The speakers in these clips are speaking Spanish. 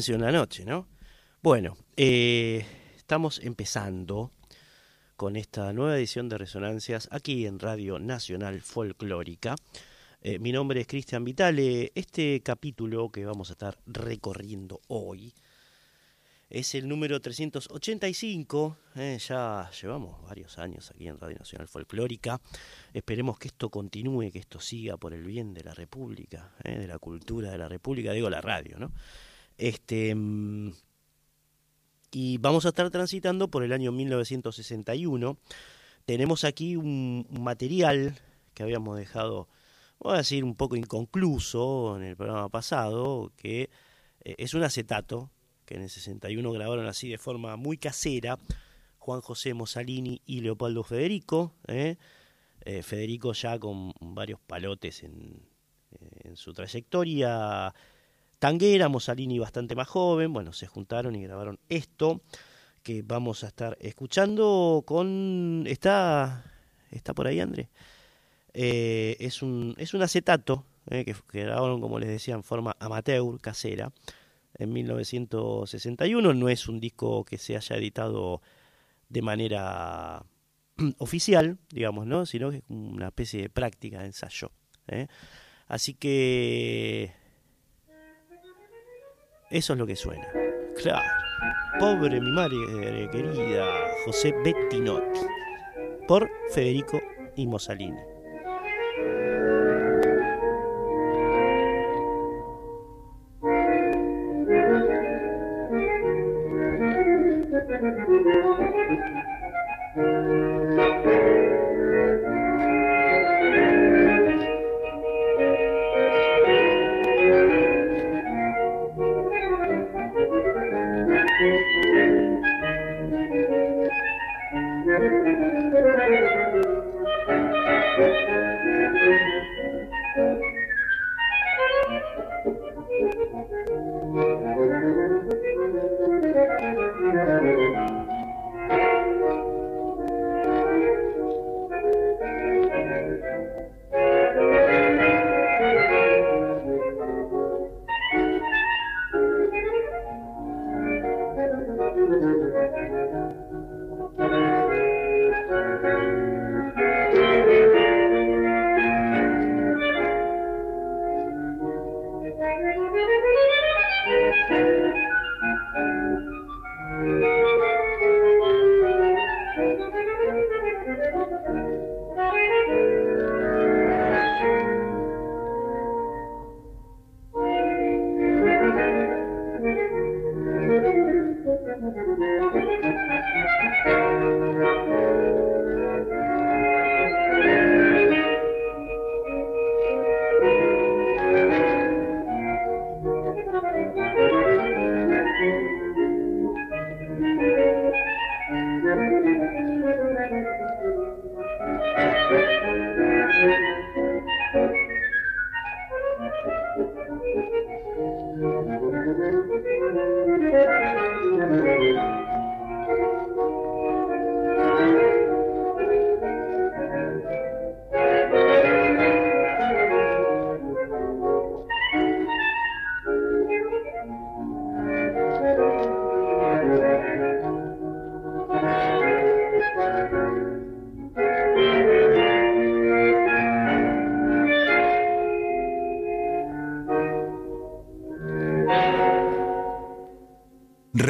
Silencio en noche, ¿no? Bueno, eh, estamos empezando con esta nueva edición de Resonancias aquí en Radio Nacional Folclórica. Eh, mi nombre es Cristian Vitale. Este capítulo que vamos a estar recorriendo hoy es el número 385. Eh, ya llevamos varios años aquí en Radio Nacional Folclórica. Esperemos que esto continúe, que esto siga por el bien de la República, de la cultura de la República, digo la radio, ¿no? Este, mm, y vamos a estar transitando por el año 1961. Tenemos aquí un, material que habíamos dejado, voy a decir, un poco inconcluso en el programa pasado, que eh, es un acetato que en el 61 grabaron así de forma muy casera Juan José Mosalini y Leopoldo Federico. ¿eh? Eh, Federico ya con varios palotes en, en su trayectoria tanguera, Mosalini bastante más joven, bueno, se juntaron y grabaron esto que vamos a estar escuchando con... ¿Está, está por ahí, André? Eh, es, un, es un acetato eh, que, grabaron, como les decía, en forma amateur, casera, en 1961. No es un disco que se haya editado de manera oficial, digamos, ¿no? Sino que es una especie de práctica, de ensayo. ¿eh? Así que eso es lo que suena. Claro. Pobre mi madre querida, José Bettinotti. Por Federico y Mosalini.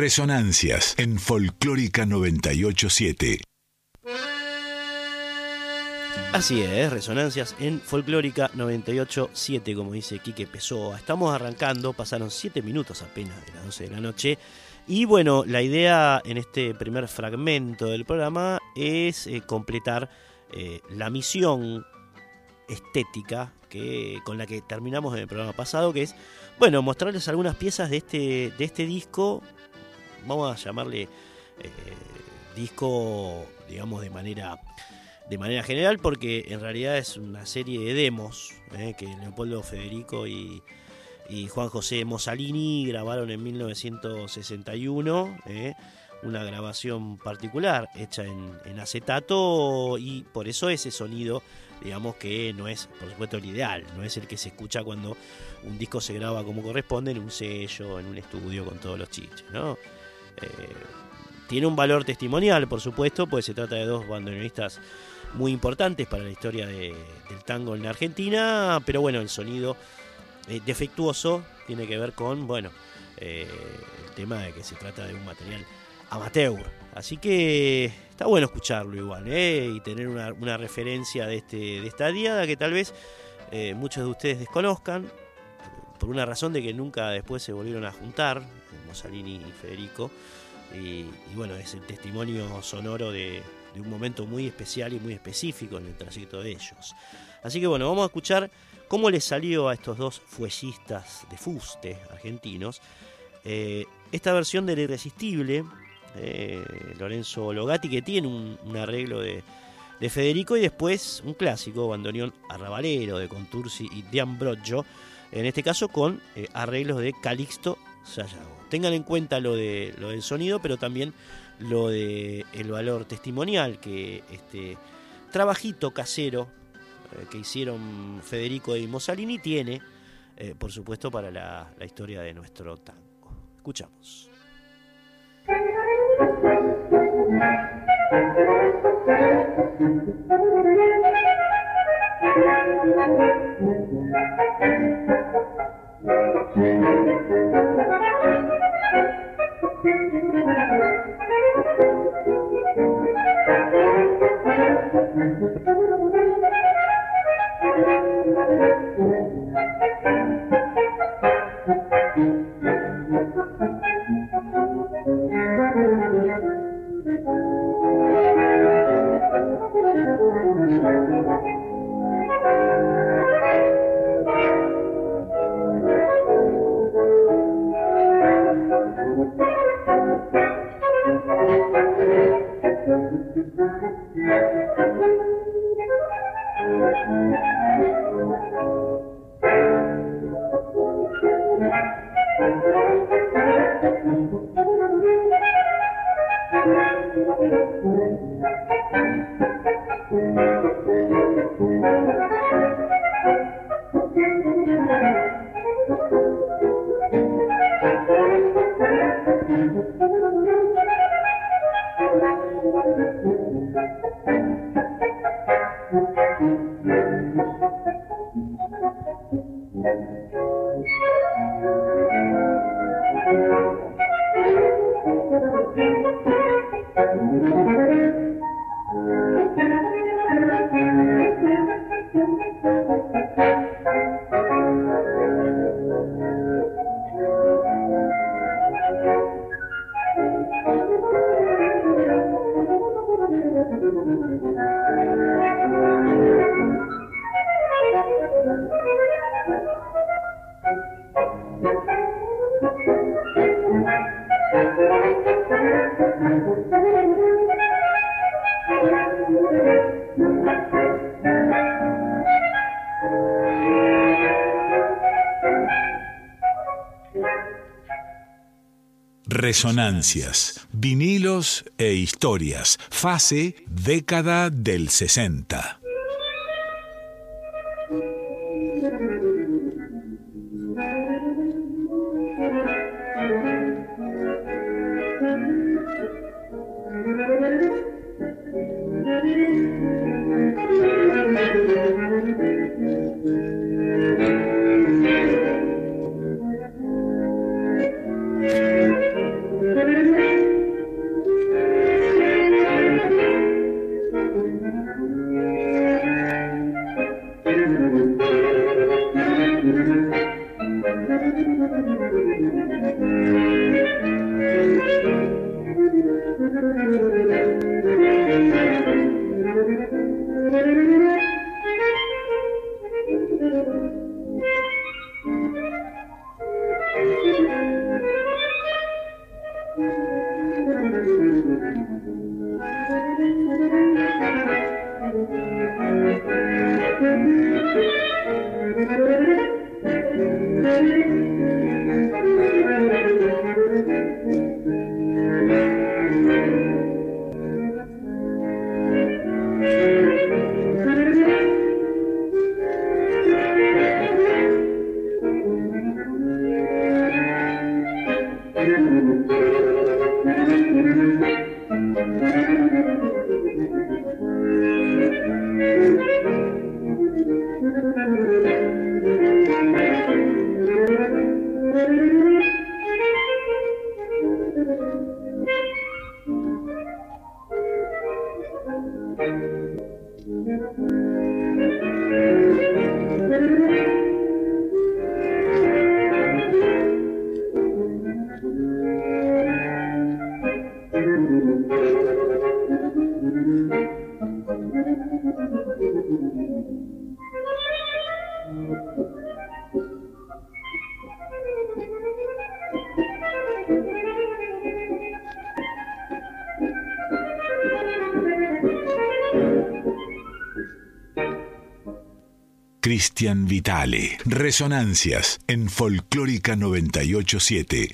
Resonancias en Folclórica 987. Así es, Resonancias en Folclórica 987, como dice Quique Pessoa. Estamos arrancando, pasaron 7 minutos apenas de las 12 de la noche. Y bueno, la idea en este primer fragmento del programa es eh, completar eh, la misión estética que, con la que terminamos en el programa pasado, que es, bueno, mostrarles algunas piezas de este, de este disco, vamos a llamarle eh, disco, digamos, de manera, de manera general, porque en realidad es una serie de demos que Leopoldo Federico y y Juan José Mosalini grabaron en 1961 eh, una grabación particular hecha en, acetato y por eso ese sonido digamos que no es por supuesto el ideal, no es el que se escucha cuando un disco se graba como corresponde en un sello, en un estudio con todos los chiches, ¿no? Eh, tiene un valor testimonial, por supuesto, pues se trata de dos bandoneonistas muy importantes para la historia del tango en Argentina, pero bueno, el sonido eh, defectuoso tiene que ver con, bueno, eh, el tema de que se trata de un material amateur. Así que está bueno escucharlo igual, ¿eh? Y tener una, referencia de, este, de esta diada que tal vez muchos de ustedes desconozcan, por una razón de que nunca después se volvieron a juntar, Mussolini y Federico. Y, bueno, es el testimonio sonoro de, de un momento muy especial y muy específico en el trayecto de ellos. Así que bueno, vamos a escuchar cómo les salió a estos dos fuellistas de fuste argentinos eh, esta versión del Irresistible, eh, Lorenzo Logati, que tiene un, arreglo de, Federico y después un clásico, bandoneón arrabalero de Contursi y de Ambrogio, en este caso con eh, arreglos de Calixto Tengan en cuenta lo, de, lo del sonido, pero también lo de el valor testimonial que este trabajito casero eh, que hicieron Federico y Mussolini tiene, eh, por supuesto, para la, la historia de nuestro tango. Escuchamos. Resonancias, vinilos e historias. Fase década del 60. Resonancias en Folclórica 987.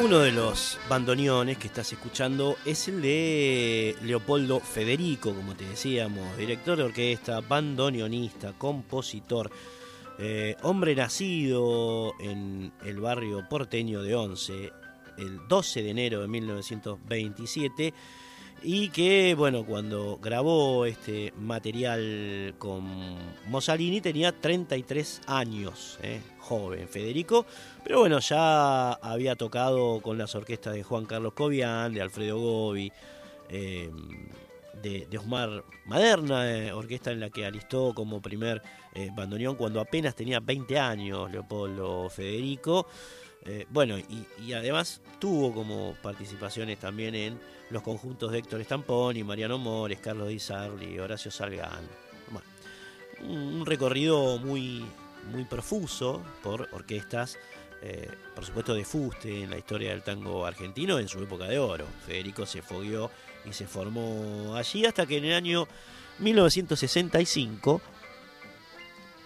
Uno de los bandoneones que estás escuchando es el de Leopoldo Federico, como te decíamos, director de orquesta, bandoneonista, compositor, eh, hombre nacido en el barrio porteño de Once el 12 de enero de 1927 y que, bueno, cuando grabó este material con Mussolini tenía 33 años, ¿eh? joven Federico, pero bueno, ya había tocado con las orquestas de Juan Carlos Cobian, de Alfredo Gobi, eh, de, Osmar Maderna, eh, orquesta en la que alistó como primer bandoneón cuando apenas tenía 20 años Leopoldo Federico. bueno, y además tuvo como participaciones también en los conjuntos de Héctor Estamponi, Mariano Mores, Carlos Di Sarli, Horacio Salgán. un recorrido muy, muy profuso por orquestas, eh, por supuesto de fuste en la historia del tango argentino en su época de oro. Federico se fogueó y se formó allí hasta que en el año 1965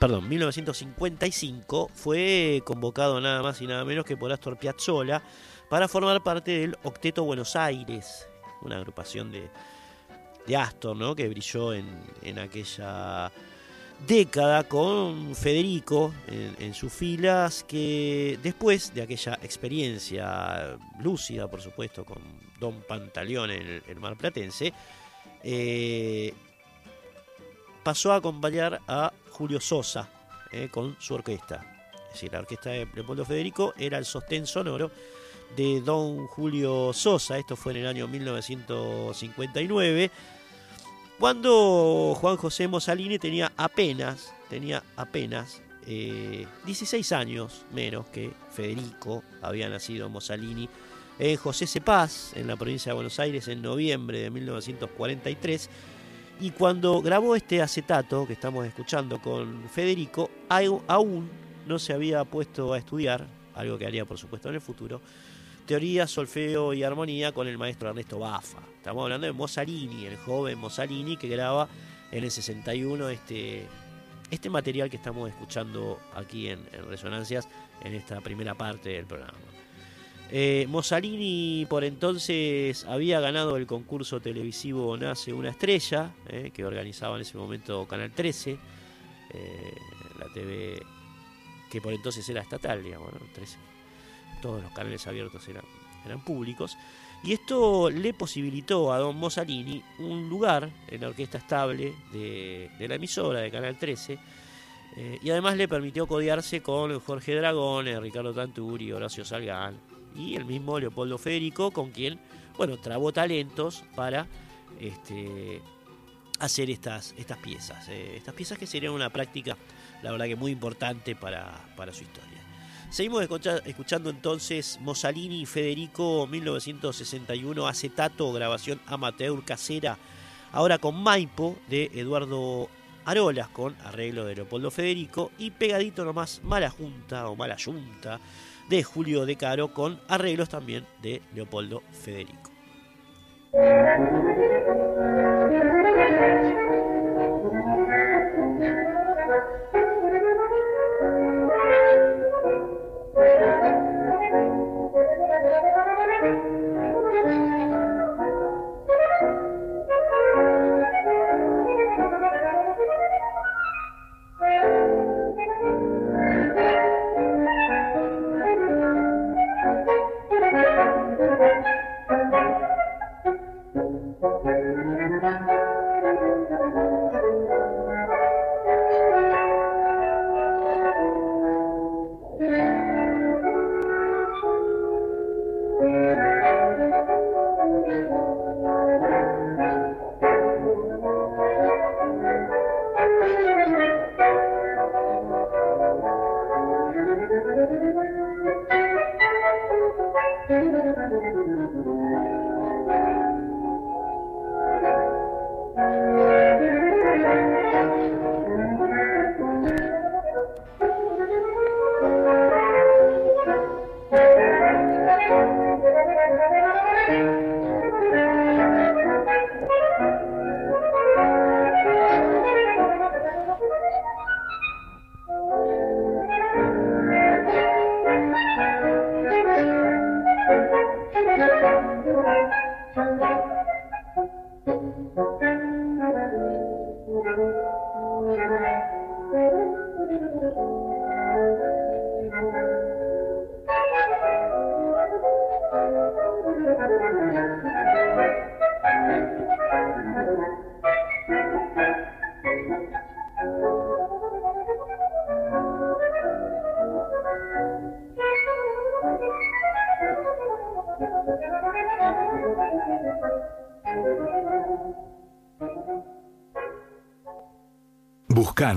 perdón, 1955 fue convocado nada más y nada menos que por Astor Piazzolla para formar parte del Octeto Buenos Aires, una agrupación de, de Astor, ¿no? que brilló en, en aquella década con Federico en, sus filas, que después de aquella experiencia lúcida, por supuesto, con Don Pantaleón en el, Mar Platense, eh, pasó a acompañar a Julio Sosa eh, con su orquesta. Es decir, la orquesta de Leopoldo Federico era el sostén sonoro de don Julio Sosa, esto fue en el año 1959, cuando Juan José Mosalini tenía apenas, tenía apenas 16 eh, años menos que Federico, había nacido Mosalini en José Cepaz, en la provincia de Buenos Aires, en noviembre de 1943. Y cuando grabó este acetato que estamos escuchando con Federico, aún no se había puesto a estudiar, algo que haría por supuesto en el futuro, teoría, solfeo y armonía con el maestro Ernesto Bafa. Estamos hablando de Mozzarini, el joven Mozzarini que graba en el 61 este, este material que estamos escuchando aquí en, Resonancias en esta primera parte del programa. Eh, por entonces había ganado el concurso televisivo Nace una estrella, eh, que organizaba en ese momento Canal 13, eh, la TV que por entonces era estatal, digamos, 13 todos los canales abiertos eran, eran públicos. Y esto le posibilitó a don Mossalini un lugar en la orquesta estable de, la emisora de Canal 13. Eh, y además le permitió codiarse con Jorge Dragón, Ricardo Tanturi, Horacio Salgán y el mismo Leopoldo Federico, con quien, bueno, trabó talentos para este, hacer estas, estas piezas. Eh, estas piezas que serían una práctica, la verdad que muy importante para, para su historia. Seguimos escuchando entonces Mossalini y Federico 1961, acetato, grabación amateur casera, ahora con Maipo de Eduardo Arolas con arreglo de Leopoldo Federico y pegadito nomás Mala Junta o Mala Junta de Julio De Caro con arreglos también de Leopoldo Federico.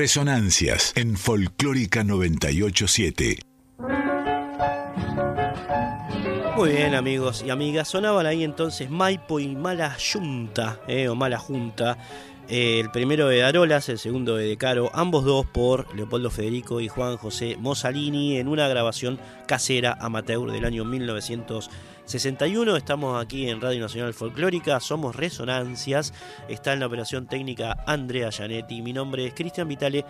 Resonancias en Folclórica 987. Muy bien amigos y amigas, sonaban ahí entonces Maipo y Mala Junta, eh, o Mala Junta, eh, el primero de Darolas, el segundo de Decaro, ambos dos por Leopoldo Federico y Juan José Mosalini en una grabación casera amateur del año 1900. 61. Estamos aquí en Radio Nacional Folclórica, somos Resonancias. Está en la operación técnica Andrea Gianetti. Mi nombre es Cristian Vitale.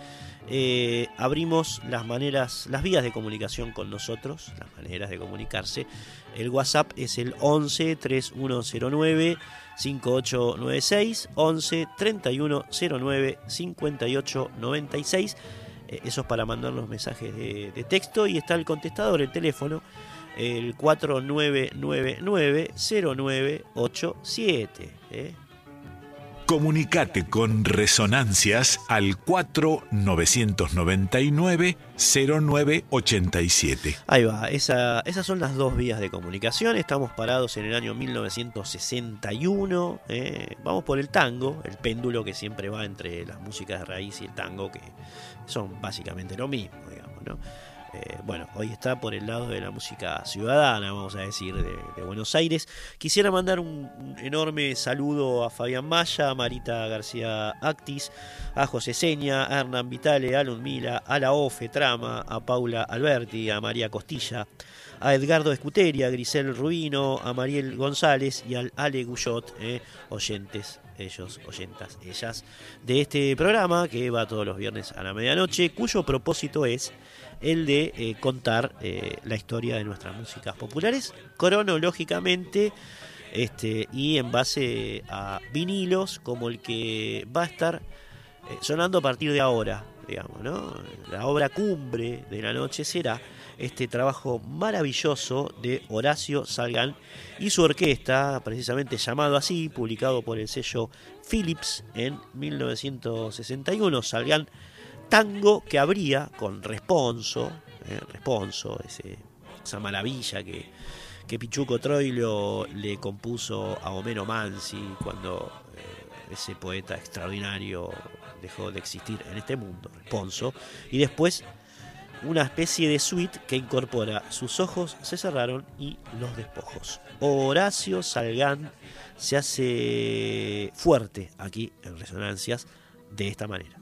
Eh, abrimos las maneras, las vías de comunicación con nosotros, las maneras de comunicarse. El WhatsApp es el 11 3109 5896 11 3109 5896 eso es para mandarnos mensajes de, de texto y está el contestador, el teléfono el 4999-0987. ¿eh? Comunicate con Resonancias al 4999-0987. Ahí va, esa, esas son las dos vías de comunicación. Estamos parados en el año 1961. ¿eh? Vamos por el tango, el péndulo que siempre va entre las músicas de raíz y el tango, que son básicamente lo mismo, digamos, ¿no? Eh, bueno, hoy está por el lado de la música ciudadana, vamos a decir, de, Buenos Aires. Quisiera mandar un, enorme saludo a Fabián Maya, a Marita García Actis, a José Seña, a Hernán Vitale, a Mila, a la OFE Trama, a Paula Alberti, a María Costilla, a Edgardo Escuteria, a Grisel Rubino, a Mariel González y al Ale Guyot, eh, oyentes ellos, oyentas, ellas, de este programa que va todos los viernes a la medianoche, cuyo propósito es el de eh, contar eh, la historia de nuestras músicas populares cronológicamente este, y en base a vinilos como el que va a estar sonando a partir de ahora, digamos, ¿no? La obra cumbre de la noche será este trabajo maravilloso de Horacio Salgan y su orquesta, precisamente llamado así, publicado por el sello Philips en 1961. Salgan tango que habría con Responso, eh, Responso, esa maravilla que, que Pichuco Troilo le compuso a Homero Mansi cuando eh, ese poeta extraordinario dejó de existir en este mundo, Responso, y después una especie de suite que incorpora sus ojos se cerraron y los despojos. Horacio Salgán se hace fuerte aquí en Resonancias de esta manera.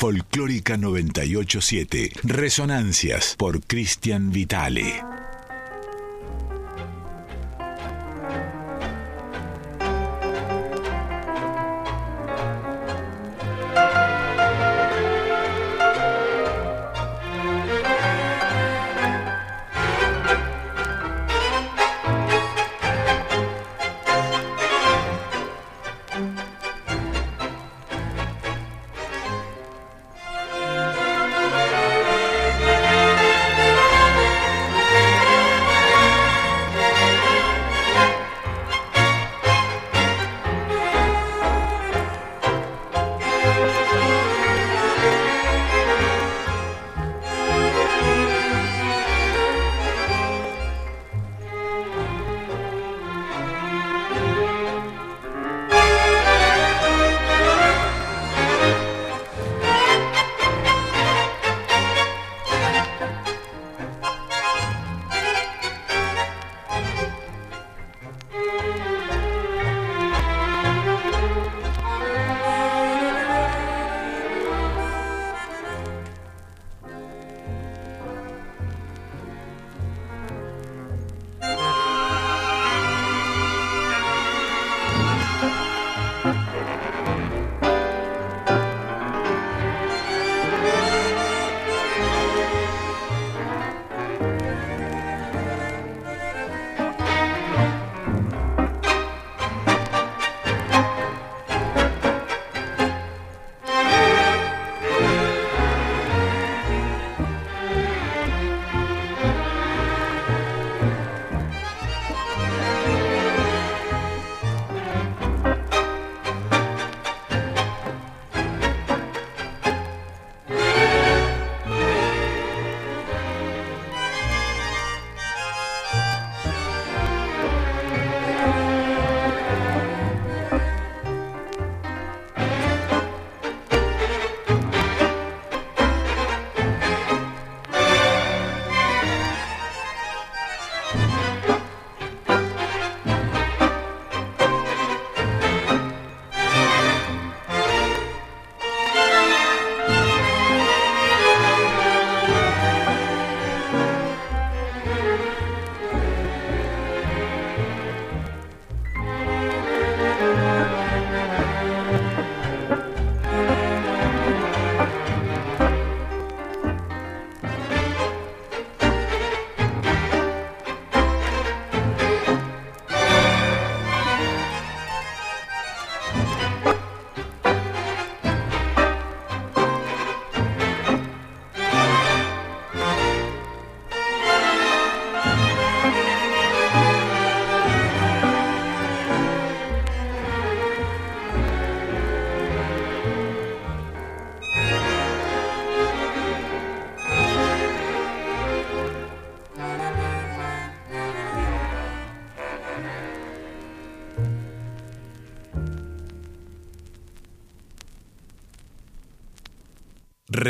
Folclórica 987. Resonancias por Cristian Vitale.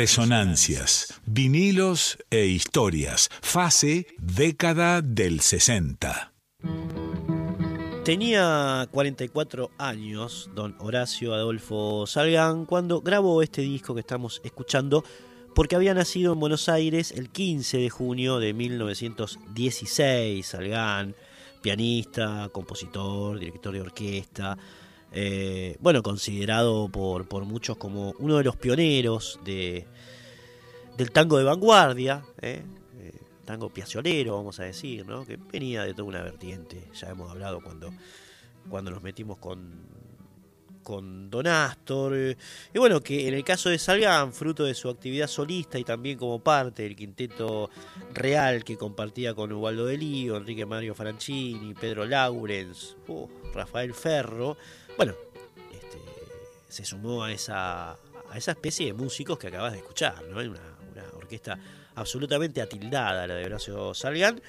Resonancias, vinilos e historias, fase década del 60. Tenía 44 años don Horacio Adolfo Salgán cuando grabó este disco que estamos escuchando porque había nacido en Buenos Aires el 15 de junio de 1916. Salgán, pianista, compositor, director de orquesta, eh, bueno, considerado por, por, muchos como uno de los pioneros de, del tango de vanguardia, ¿eh? Eh, tango piaciolero, vamos a decir, ¿no? que venía de toda una vertiente, ya hemos hablado cuando, cuando nos metimos con, con Don Astor, y bueno, que en el caso de Salgan, fruto de su actividad solista y también como parte del quinteto real que compartía con Ubaldo de Lío, Enrique Mario Franchini, Pedro Laurens, uh, Rafael Ferro, bueno, este, se sumó a esa, especie de músicos que acabas de escuchar, ¿no? Una, orquesta absolutamente atildada, la de Horacio Salgán,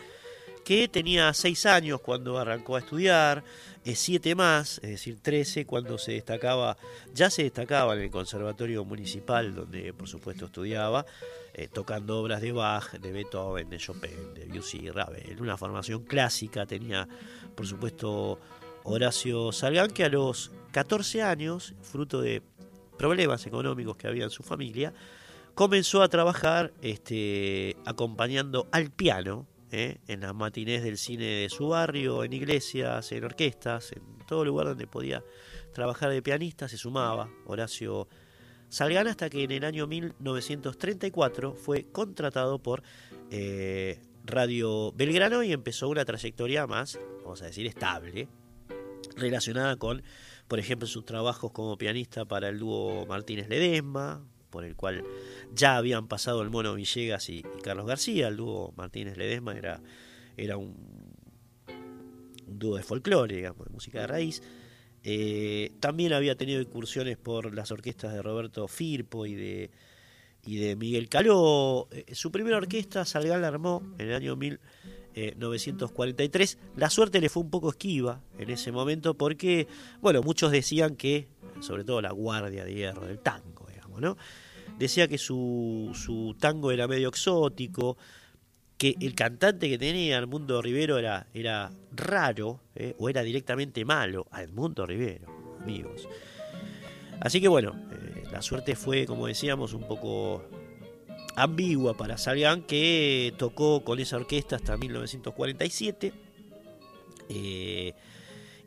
que tenía seis años cuando arrancó a estudiar, eh, siete más, es decir, trece cuando se destacaba, ya se destacaba en el Conservatorio Municipal, donde por supuesto estudiaba, eh, tocando obras de Bach, de Beethoven, de Chopin, de Debussy, Ravel, una formación clásica, tenía por supuesto Horacio Salgán, que a los 14 años, fruto de problemas económicos que había en su familia, comenzó a trabajar este, acompañando al piano ¿eh? en las matinés del cine de su barrio, en iglesias, en orquestas, en todo lugar donde podía trabajar de pianista, se sumaba Horacio Salgán hasta que en el año 1934 fue contratado por eh, Radio Belgrano y empezó una trayectoria más, vamos a decir, estable, relacionada con, por ejemplo, sus trabajos como pianista para el dúo Martínez Ledesma, por el cual ya habían pasado el Mono Villegas y, Carlos García. El dúo Martínez Ledesma era, era un, dúo de folclore, digamos, de música de raíz. Eh, también había tenido incursiones por las orquestas de Roberto Firpo y de, y de Miguel Caló. Eh, su primera orquesta, Salgán la armó en el año 1943. La suerte le fue un poco esquiva en ese momento porque, bueno, muchos decían que, sobre todo la guardia de hierro del tango, digamos, ¿no? decía que su, su tango era medio exótico, que el cantante que tenía Edmundo Rivero era, era raro eh, o era directamente malo a Edmundo Rivero, amigos. Así que bueno, eh, la suerte fue, como decíamos, un poco ambigua para Salgán, que tocó con esa orquesta hasta 1947. Eh,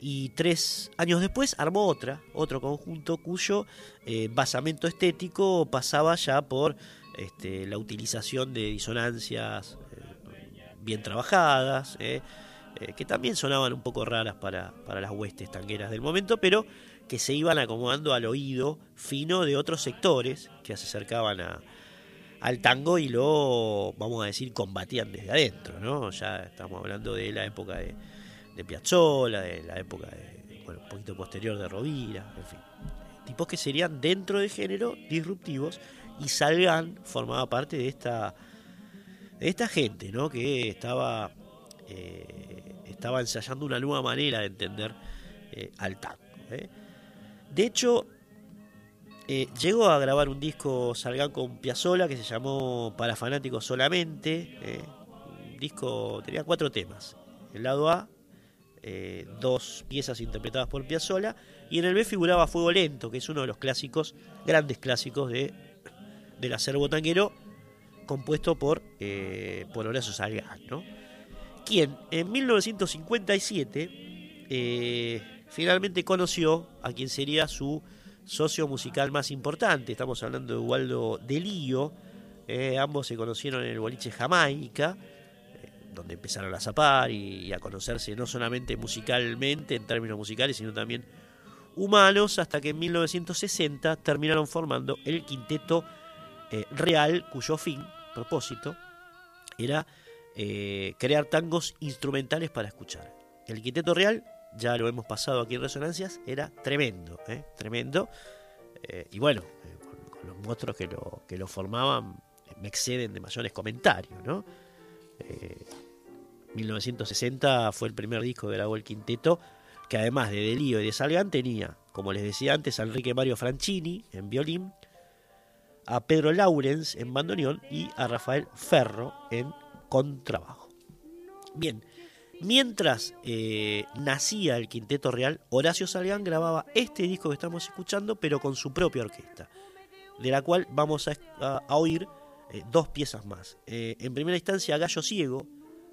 y tres años después armó otra, otro conjunto cuyo eh, basamento estético pasaba ya por este, la utilización de disonancias eh, bien trabajadas, que también sonaban un poco raras para, para las huestes tangueras del momento, pero que se iban acomodando al oído fino de otros sectores que se acercaban a, al tango y lo, vamos a decir, combatían desde adentro, ¿no? Ya estamos hablando de la época de, de Piazzolla, de la época de, bueno, un poquito posterior de Rovira, en fin. Tipos que serían dentro del género disruptivos y Salgan formaba parte de esta, de esta gente, ¿no? Que estaba, eh, estaba ensayando una nueva manera de entender eh, al tango. ¿eh? De hecho, llegó a grabar un disco Salgan con Piazzolla que se llamó Para Fanáticos Solamente. Un disco tenía cuatro temas. El lado A, eh, dos piezas interpretadas por Piazzolla, y en el B figuraba Fuego Lento, que es uno de los clásicos, grandes clásicos de, del acervo tanguero, compuesto por, eh, por Horacio Salgán, ¿no? quien en 1957 eh, finalmente conoció a quien sería su socio musical más importante, estamos hablando de Waldo Delío, ambos se conocieron en el boliche Jamaica, donde empezaron a zapar y, a conocerse no solamente musicalmente, en términos musicales, sino también humanos, hasta que en 1960 terminaron formando el quinteto eh, real, cuyo fin, propósito, era eh, crear tangos instrumentales para escuchar. El quinteto real, ya lo hemos pasado aquí en Resonancias, era tremendo, ¿eh? tremendo. y bueno, con, los monstruos que lo, que lo formaban, me exceden de mayores comentarios, ¿no? 1960 fue el primer disco que grabó el quinteto, que además de Delío y de Salgan tenía, como les decía antes, a Enrique Mario Franchini en violín, a Pedro Laurens en bandoneón y a Rafael Ferro en contrabajo. Bien, mientras eh, nacía el Quinteto Real, Horacio Salgán grababa este disco que estamos escuchando, pero con su propia orquesta, de la cual vamos a, oír eh, dos piezas más. Eh, en primera instancia, Gallo Ciego,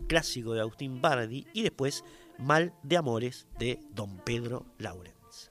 clásico de Agustín Bardi, y después Mal de Amores de Don Pedro Laurens.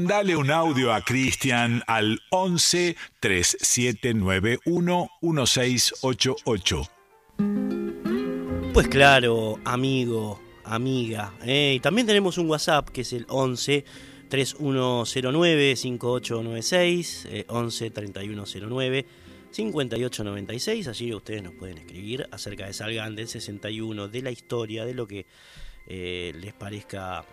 Mandale un audio a Cristian al 11 3791 1688. Pues claro, amigo, amiga. ¿eh? Y también tenemos un WhatsApp que es el 11 3109 5896, 11 3109 5896. Allí ustedes nos pueden escribir acerca de Salgan del 61, de la historia, de lo que eh, les parezca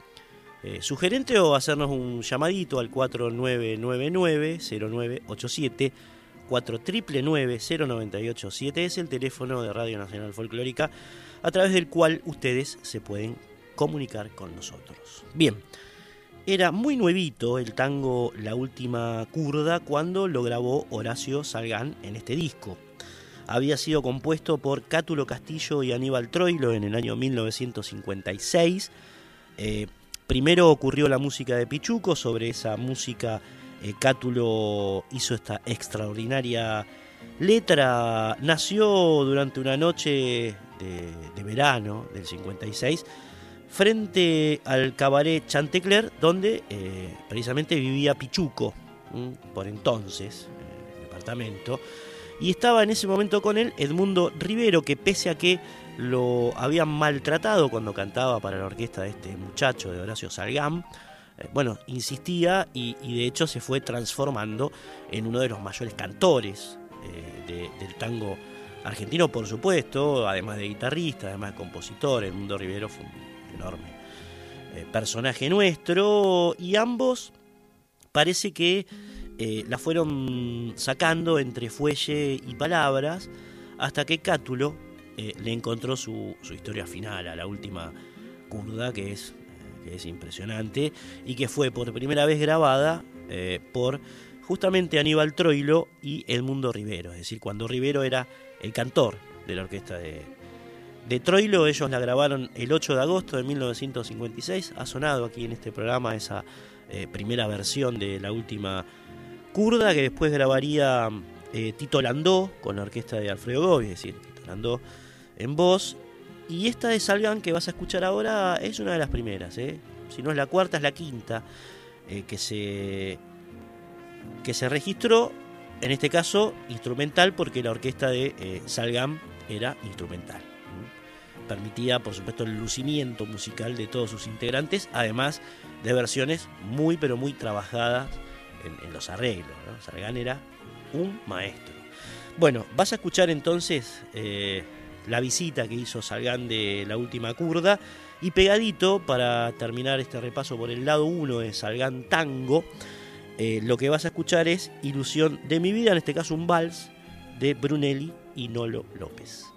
eh, sugerente o hacernos un llamadito al 4999-0987. 4999-0987 es el teléfono de Radio Nacional Folclórica a través del cual ustedes se pueden comunicar con nosotros. Bien, era muy nuevito el tango La Última Curda cuando lo grabó Horacio Salgán en este disco. Había sido compuesto por Cátulo Castillo y Aníbal Troilo en el año 1956. Eh, primero ocurrió la música de Pichuco, sobre esa música eh, Cátulo hizo esta extraordinaria letra. Nació durante una noche de, verano del 56 frente al cabaret Chantecler donde eh, precisamente vivía Pichuco, por entonces, el departamento, y estaba en ese momento con él Edmundo Rivero, que pese a que lo habían maltratado cuando cantaba para la orquesta de este muchacho de Horacio Salgán, eh, bueno, insistía y, de hecho se fue transformando en uno de los mayores cantores eh, del tango argentino, por supuesto, además de guitarrista, además de compositor, Edmundo Rivero fue un enorme eh, personaje nuestro y ambos parece que la fueron sacando entre fuelle y palabras hasta que Cátulo le encontró su, su, historia final a la última curda que es que es impresionante, y que fue por primera vez grabada eh, por justamente Aníbal Troilo y Edmundo Rivero, es decir, cuando Rivero era el cantor de la orquesta de, Troilo, ellos la grabaron el 8 de agosto de 1956, ha sonado aquí en este programa esa eh, primera versión de la última kurda que después grabaría eh, Tito Landó con la orquesta de Alfredo Gobi, es decir, Tito Landó en voz y esta de Salgan que vas a escuchar ahora es una de las primeras, ¿eh? si no es la cuarta, es la quinta eh, que, se, que se registró, en este caso instrumental, porque la orquesta de eh, Salgan era instrumental. Permitía, por supuesto, el lucimiento musical de todos sus integrantes, además de versiones muy, pero muy trabajadas en, los arreglos. Salgan era un maestro. Bueno, vas a escuchar entonces la visita que hizo Salgán de la última curda. Y pegadito, para terminar este repaso por el lado 1 de Salgán Tango, eh, lo que vas a escuchar es Ilusión de mi vida, en este caso un vals de Brunelli y Nolo López.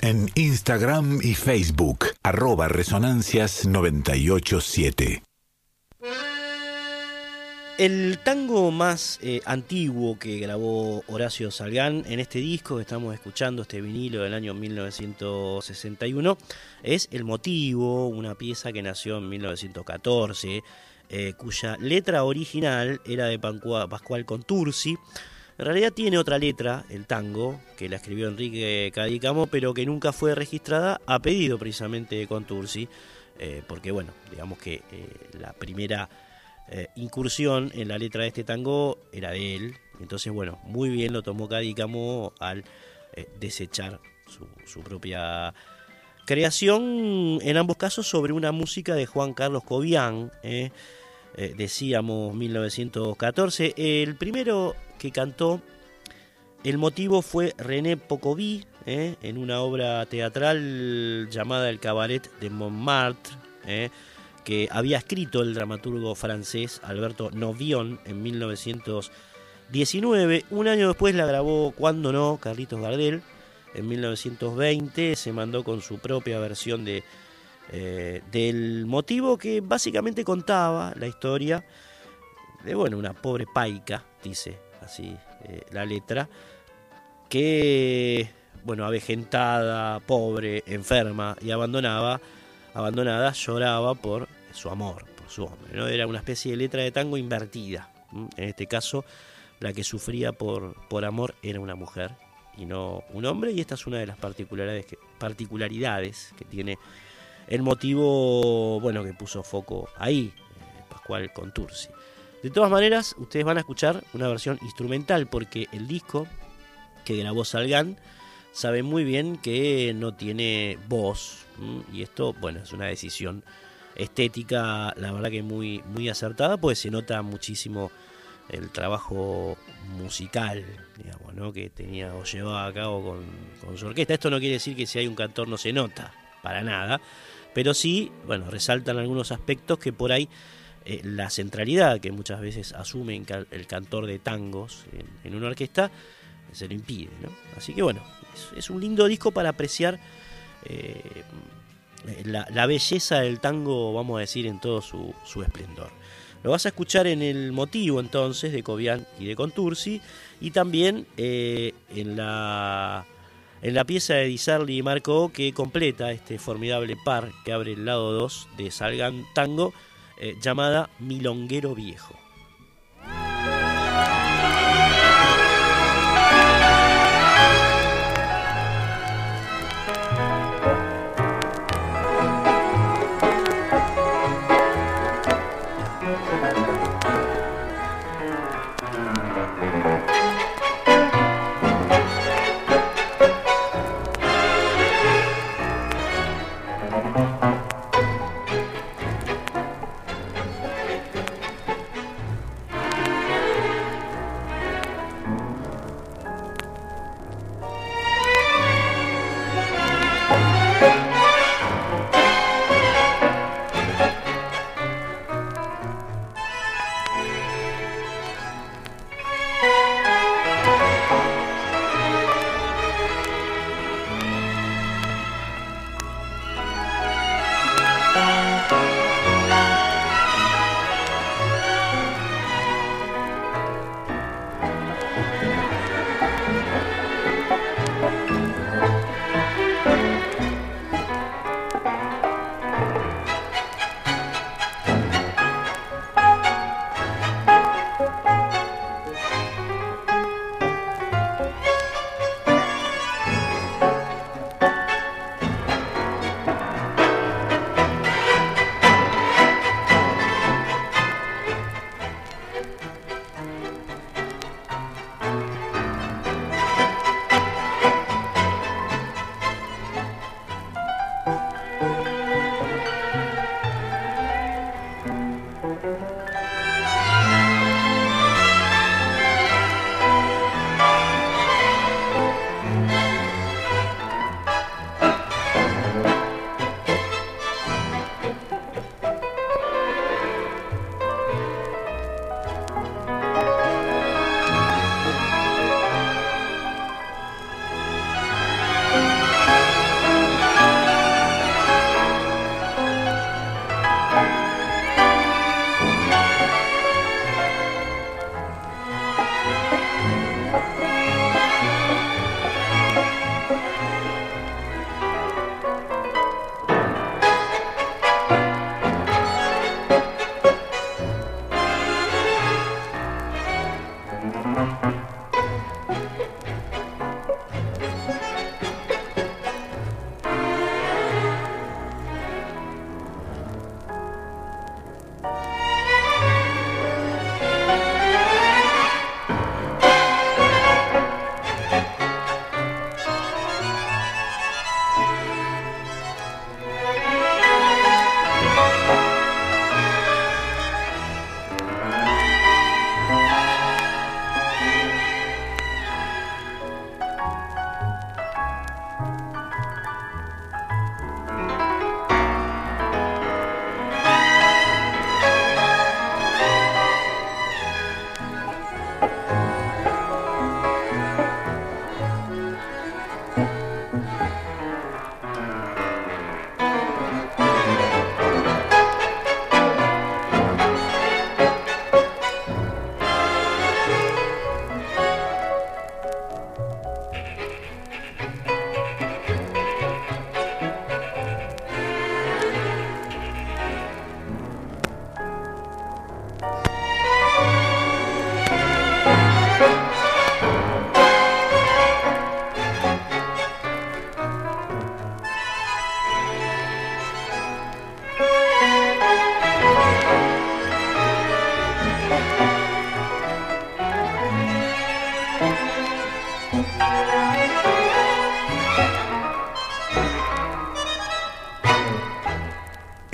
En Instagram y Facebook, arroba Resonancias 987. El tango más eh, antiguo que grabó Horacio Salgán en este disco que estamos escuchando, este vinilo del año 1961, es El Motivo, una pieza que nació en 1914, eh, cuya letra original era de Pascual Contursi en realidad tiene otra letra, el tango, que la escribió Enrique Cadicamo, pero que nunca fue registrada a pedido precisamente de Contursi, eh, porque bueno, digamos que eh, la primera eh, incursión en la letra de este tango era de él, entonces bueno, muy bien lo tomó Cadicamo al desechar su, su propia creación, en ambos casos sobre una música de Juan Carlos Cobian, decíamos 1914, el primero que cantó. El motivo fue René Pocoví, ¿eh? en una obra teatral llamada El Cabaret de Montmartre, ¿eh? que había escrito el dramaturgo francés Alberto Novion en 1919. Un año después la grabó Cuando no, Carlitos Gardel. En 1920 se mandó con su propia versión de, eh, del motivo que básicamente contaba la historia de bueno, una pobre paica, dice así eh, la letra, que, bueno, avejentada, pobre, enferma y abandonaba, abandonada, lloraba por su amor, por su hombre. ¿no? Era una especie de letra de tango invertida. En este caso, la que sufría por, por amor era una mujer y no un hombre, y esta es una de las particularidades que, particularidades que tiene el motivo bueno que puso foco ahí, eh, Pascual Contursi. De todas maneras, ustedes van a escuchar una versión instrumental porque el disco que grabó Salgan sabe muy bien que no tiene voz. Y esto, bueno, es una decisión estética, la verdad que muy, muy acertada, pues se nota muchísimo el trabajo musical, digamos, ¿no? que tenía o llevaba a cabo con, con, su orquesta. Esto no quiere decir que si hay un cantor no se nota, para nada, pero sí, bueno, resaltan algunos aspectos que por ahí eh, la centralidad que muchas veces asume el cantor de tangos en, una orquesta se lo impide, ¿no? Así que bueno, es, un lindo disco para apreciar eh, la, belleza del tango, vamos a decir, en todo su, su esplendor. Lo vas a escuchar en el motivo entonces de Cobian y de Contursi y también eh, en, la, en la pieza de Di y Marco que completa este formidable par que abre el lado 2 de Salgan Tango eh, llamada Milonguero Viejo.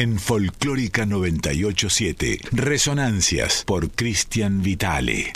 En Folclórica 987. Resonancias por Cristian Vitale.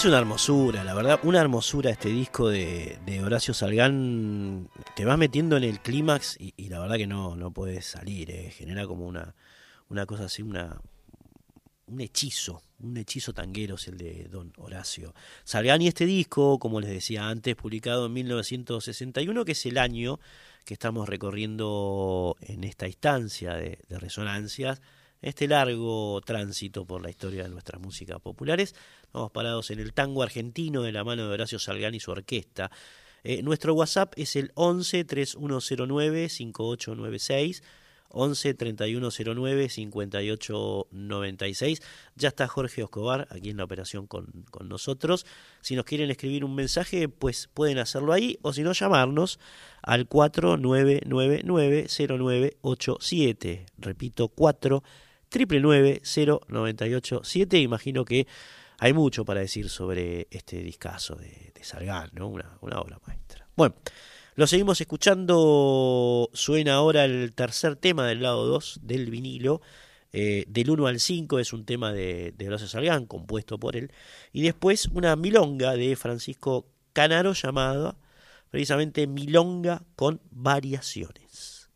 Es una hermosura, la verdad, una hermosura este disco de, Horacio Salgán. Te vas metiendo en el clímax y, la verdad que no, no puedes salir, eh. genera como una, una cosa así, una, un hechizo, un hechizo tanguero es el de don Horacio Salgán y este disco, como les decía antes, publicado en 1961, que es el año que estamos recorriendo en esta instancia de resonancias este largo tránsito por la historia de nuestras músicas populares. Vamos parados en el tango argentino de la mano de Horacio Salgán y su orquesta. Eh, nuestro WhatsApp es el 11 3109 5896. 11 3109 5896. Ya está Jorge Oscobar aquí en la operación con, con, nosotros. Si nos quieren escribir un mensaje, pues pueden hacerlo ahí o si no, llamarnos al 4999 0987. Repito, 4 999 Imagino que hay mucho para decir sobre este discazo de, de Sargán, ¿no? Una, obra maestra. Bueno, lo seguimos escuchando. Suena ahora el tercer tema del lado 2 del vinilo. Eh, del 1 al 5 es un tema de, de Horacio Salgán, compuesto por él. Y después una milonga de Francisco Canaro llamada precisamente Milonga con variaciones.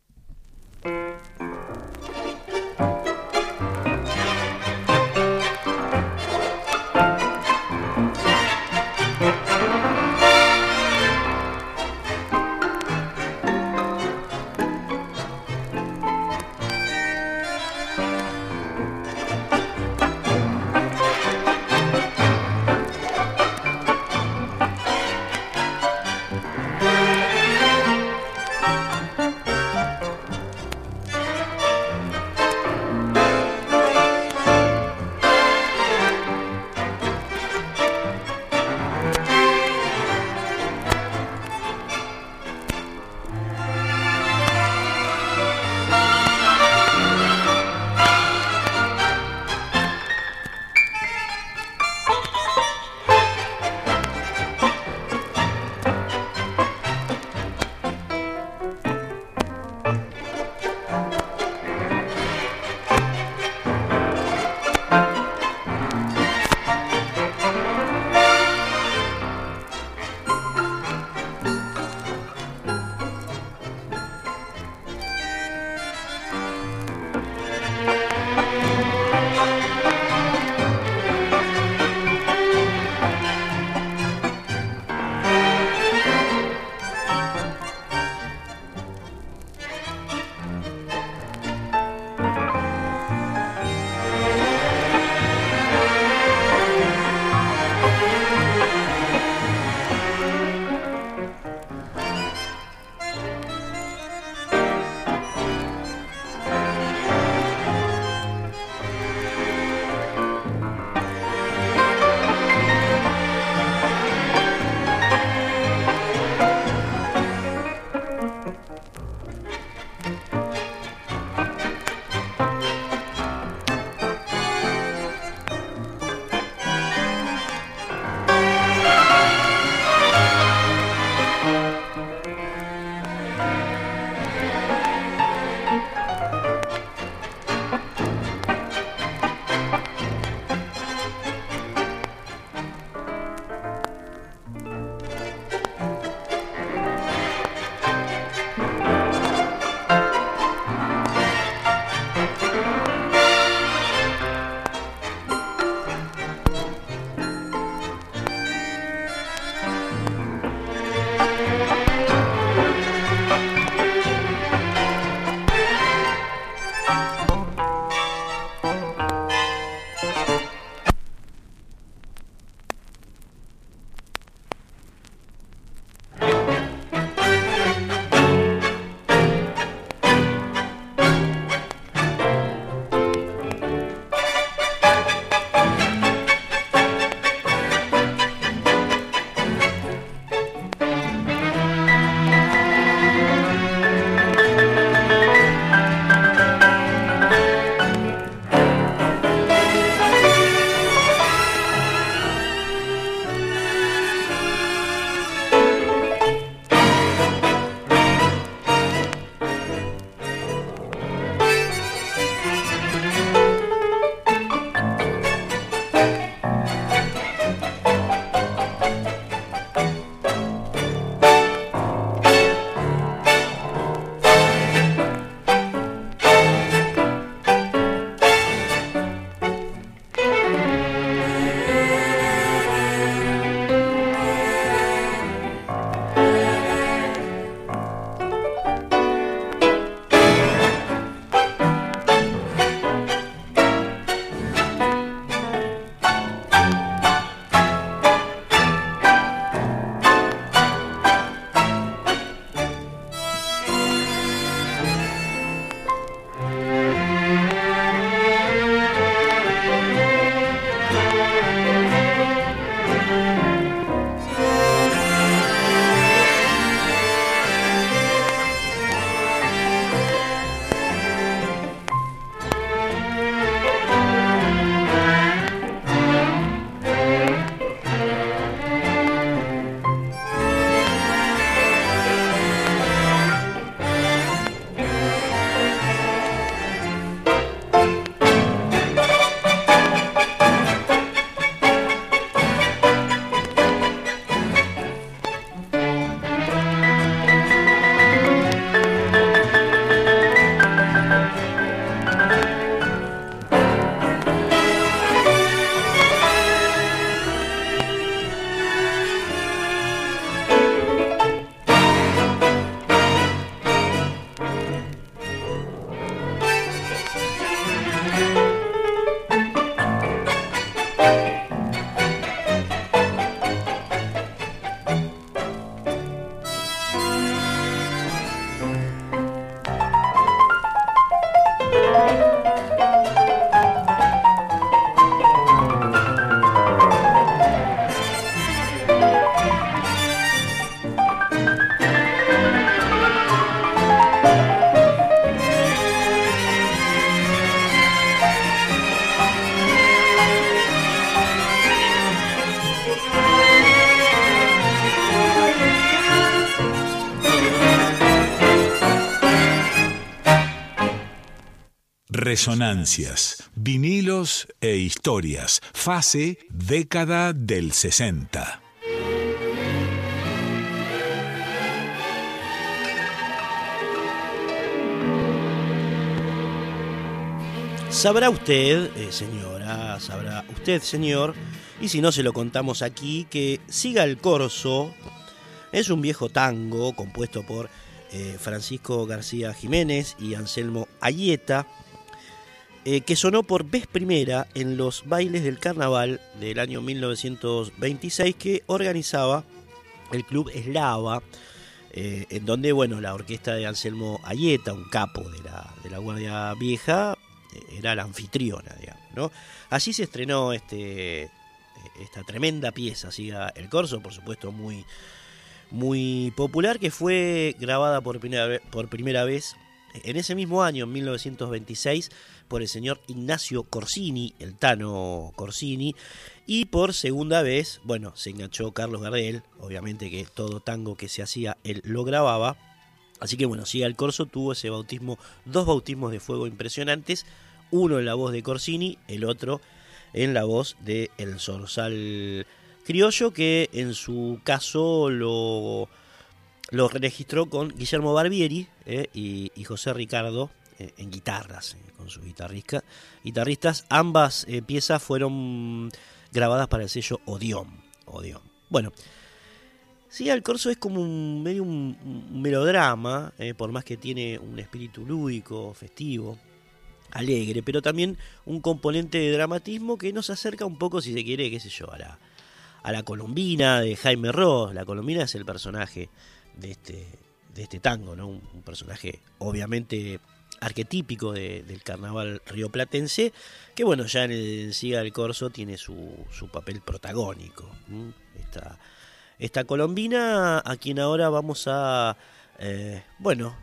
Resonancias, vinilos e historias. Fase década del 60. Sabrá usted, eh, señora, sabrá usted, señor, y si no se lo contamos aquí, que Siga el Corso es un viejo tango compuesto por eh, Francisco García Jiménez y Anselmo Ayeta, eh, que sonó por vez primera en los bailes del carnaval del año 1926 que organizaba el Club Eslava, en donde bueno, la orquesta de Anselmo Ayeta, un capo de la, de la Guardia Vieja, era la anfitriona, digamos, ¿no? Allí se estrenó este, esta tremenda pieza, siga el corso, por supuesto muy, muy popular, que fue grabada por primera, por primera vez en ese mismo año, en 1926, por el señor Ignacio Corsini, el Tano Corsini, y por segunda vez, bueno, se enganchó Carlos Gardel, obviamente que todo tango que se hacía él lo grababa, así que bueno, Siga el Corso tuvo ese bautismo, dos bautismos de fuego impresionantes, uno en la voz de Corsini, el otro en la voz de El Zorzal Criollo, que en su caso lo, lo registró con Guillermo Barbieri eh, y, José Ricardo en guitarras, eh, con sus guitarristas. guitarristas. Ambas piezas fueron grabadas para el sello Odeon. Odeon. Bueno, Sí, el corso es como un medio un, melodrama, por más que tiene un espíritu lúdico, festivo alegre, pero también un componente de dramatismo que nos acerca un poco, si se quiere, qué sé yo, a la, a la colombina de Jaime Ross. La colombina es el personaje de este, de este tango, ¿no? Un, personaje obviamente arquetípico del carnaval rioplatense, que bueno, ya en el Siga del Corso tiene su, su papel protagónico. Esta, esta colombina a quien ahora vamos a, eh, bueno,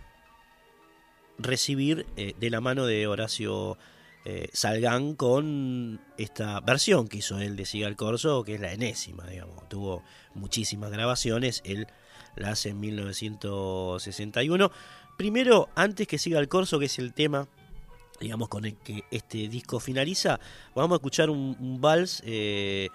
recibir eh, de la mano de Horacio eh, Salgán con esta versión que hizo él de Siga el Corso, que es la enésima, digamos. Tuvo muchísimas grabaciones, él la hace en 1961. Primero, antes que Siga el Corso, que es el tema digamos, con el que este disco finaliza, vamos a escuchar un, vals eh,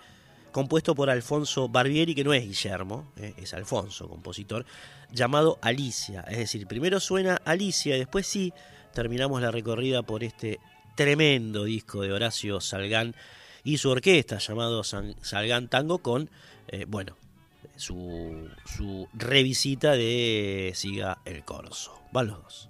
compuesto por Alfonso Barbieri, que no es Guillermo, es Alfonso, compositor, llamado Alicia. Es decir, primero suena Alicia y después sí terminamos la recorrida por este tremendo disco de Horacio Salgán y su orquesta llamado Salgán Tango con, eh, bueno, su, su revisita de Siga el Corso. Van los dos.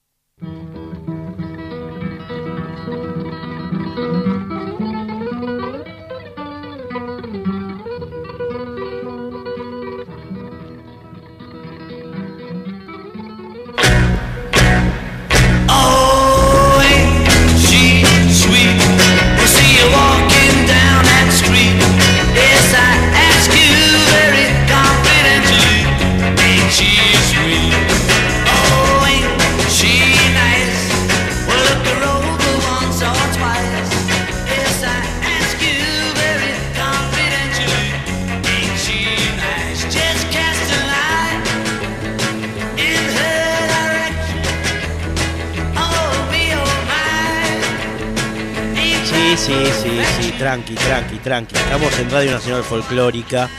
Folclórica.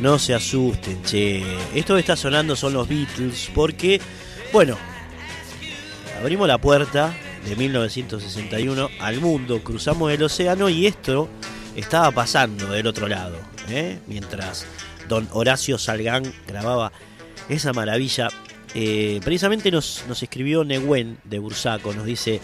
No se asusten, che. Esto que está sonando son los Beatles porque, bueno, abrimos la puerta de 1961 al mundo, cruzamos el océano y esto estaba pasando del otro lado. ¿eh? Mientras don Horacio Salgán grababa esa maravilla. Eh, precisamente nos, nos escribió Neguen de Bursaco, nos dice...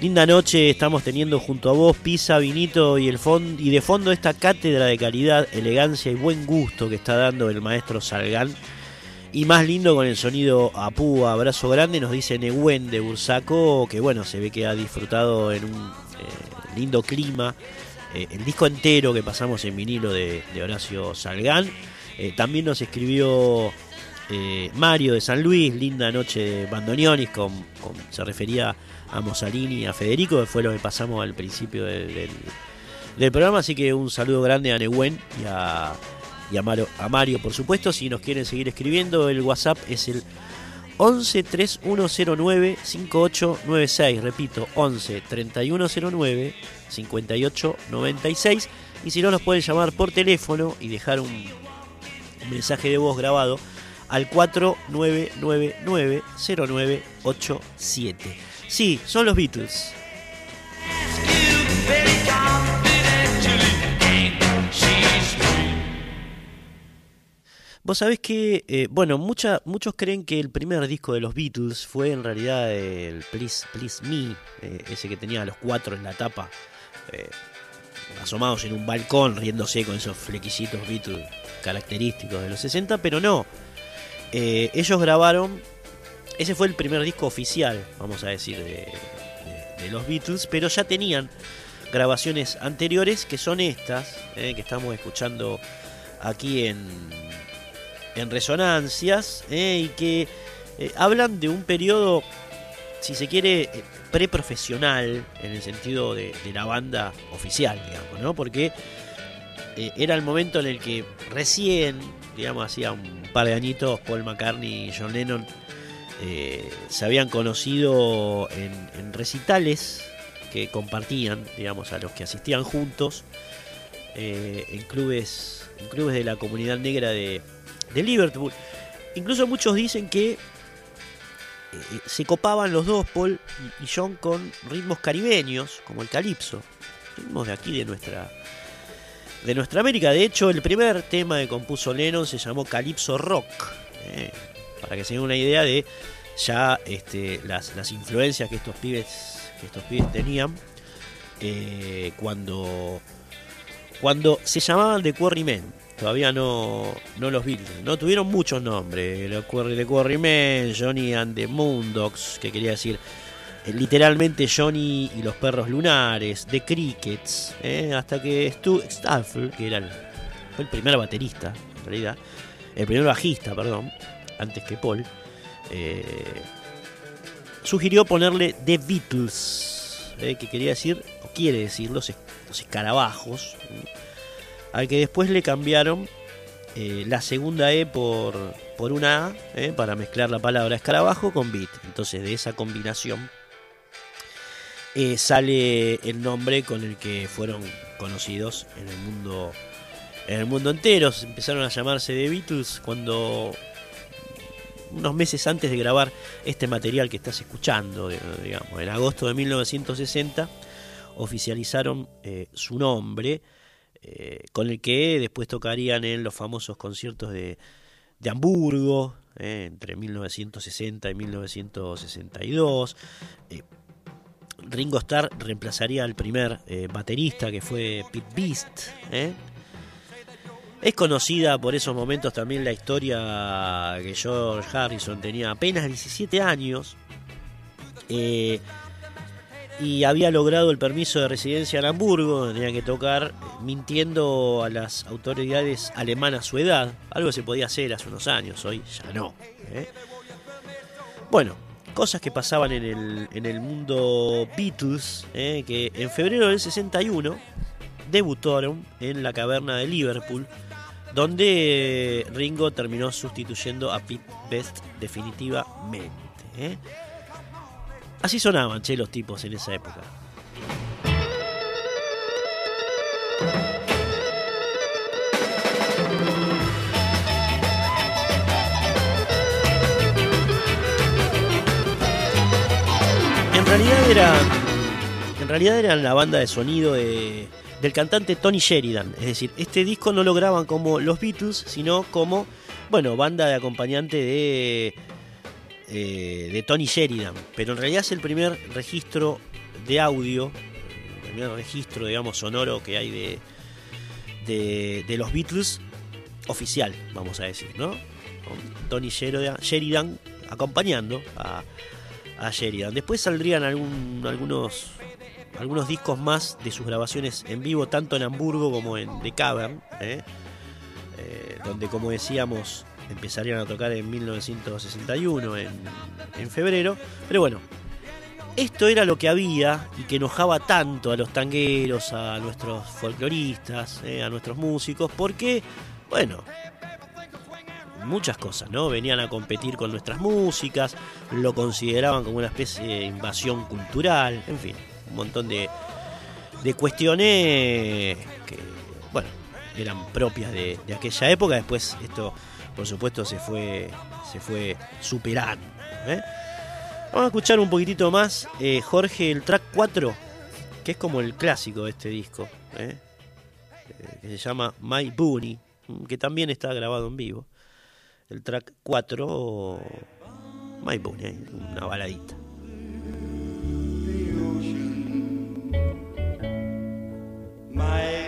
Linda noche estamos teniendo junto a vos, pizza, vinito y, el y de fondo esta cátedra de calidad, elegancia y buen gusto que está dando el maestro Salgán. Y más lindo con el sonido a púa, abrazo grande, nos dice Neguen de Bursaco, que bueno, se ve que ha disfrutado en un eh, lindo clima. Eh, el disco entero que pasamos en vinilo de, Horacio Salgán. Eh, también nos escribió Mario de San Luis, linda noche de bandoneones, con, se refería a Mosalini y a Federico, que fue lo que pasamos al principio del, programa. Así que un saludo grande a Nehuen y a, a, Mario, por supuesto. Si nos quieren seguir escribiendo, el WhatsApp es el 11 3109 5896. Repito, 11 3109 5896. Y si no, nos pueden llamar por teléfono y dejar un mensaje de voz grabado al 4999 0987. Sí, son los Beatles. Vos sabés que, eh, bueno, mucha, muchos creen que el primer disco de los Beatles fue en realidad el Please, Please Me, eh, ese que tenía a los cuatro en la tapa, eh, asomados en un balcón, riéndose con esos flequicitos Beatles característicos de los 60, pero no. ellos grabaron ese fue el primer disco oficial, vamos a decir, de, los Beatles, pero ya tenían grabaciones anteriores que son estas, eh, que estamos escuchando aquí en, en resonancias y que hablan de un periodo, si se quiere, preprofesional en el sentido de, la banda oficial, digamos, ¿no? Porque era el momento en el que recién, digamos, hacía un par de añitos, Paul McCartney y John Lennon se habían conocido en recitales que compartían, digamos, a los que asistían juntos eh, en, clubes, en clubes de la comunidad negra de, Liverpool. Incluso muchos dicen que eh, se copaban los dos, Paul y John, con ritmos caribeños, como el calipso, ritmos de aquí, de nuestra, de nuestra América. De hecho, el primer tema que compuso Lennon se llamó Calipso Rock, eh, para que se den una idea de ya este, las, las influencias que estos pibes que estos pibes tenían eh, cuando, cuando se llamaban The Quarrymen. Todavía no, no los Beatles, ¿no? Tuvieron muchos nombres. The Quarrymen, Johnny and the Moondogs, que quería decir eh, literalmente Johnny y los perros lunares, The Crickets, eh, hasta que Stu Staffel, que era el, fue el primer baterista, en realidad, el primer bajista, perdón, antes que Paul, sugirió ponerle The Beatles, eh, que quería decir, o quiere decir, los, escarabajos, al que después le cambiaron eh, la segunda E por, por una A, eh, para mezclar la palabra escarabajo con beat. Entonces de esa combinación sale el nombre con el que fueron conocidos en el mundo en el mundo entero. Empezaron a llamarse The Beatles cuando unos meses antes de grabar este material que estás escuchando, digamos, en agosto de 1960, oficializaron eh, su nombre, eh, con el que después tocarían en los famosos conciertos de, de Hamburgo, eh, entre 1960 y 1962. Ringo Starr reemplazaría al primer baterista que fue Pete Beast. Es conocida por esos momentos también la historia que George Harrison tenía apenas 17 años eh, y había logrado el permiso de residencia en Hamburgo, tenía que tocar mintiendo a las autoridades alemanas su edad, algo se podía hacer hace unos años, hoy ya no. ¿eh? Bueno, cosas que pasaban en el, en el mundo Beatles, ¿eh? que en febrero del 61 debutaron en la caverna de Liverpool donde Ringo terminó sustituyendo a Pete Best definitivamente. ¿eh? Así sonaban, che, los tipos en esa época. En realidad eran, en realidad eran la banda de sonido de del cantante Tony Sheridan. Es decir, este disco no lo graban como los Beatles, sino como, bueno, banda de acompañante de, eh, de Tony Sheridan. Pero en realidad es el primer registro de audio, el primer registro, digamos, sonoro que hay de, de, los Beatles oficial, vamos a decir, ¿no? Con Tony Sheridan, acompañando a, a Sheridan. Después saldrían algún, algunos algunos discos más de sus grabaciones en vivo, tanto en Hamburgo como en The Cavern, ¿eh? Eh, donde como decíamos empezarían a tocar en 1961, en, en febrero. Pero bueno, esto era lo que había y que enojaba tanto a los tangueros, a nuestros folcloristas, ¿eh? a nuestros músicos, porque, bueno, muchas cosas, ¿no? Venían a competir con nuestras músicas, lo consideraban como una especie de invasión cultural, en fin un montón de, de cuestiones que, bueno, eran propias de, aquella época. Después esto, por supuesto, se fue, se fue superando. ¿eh? Vamos a escuchar un poquitito más, eh, Jorge, el track 4, que es como el clásico de este disco, ¿eh? que se llama My Bunny, que también está grabado en vivo. El track 4, My Bunny, una baladita. I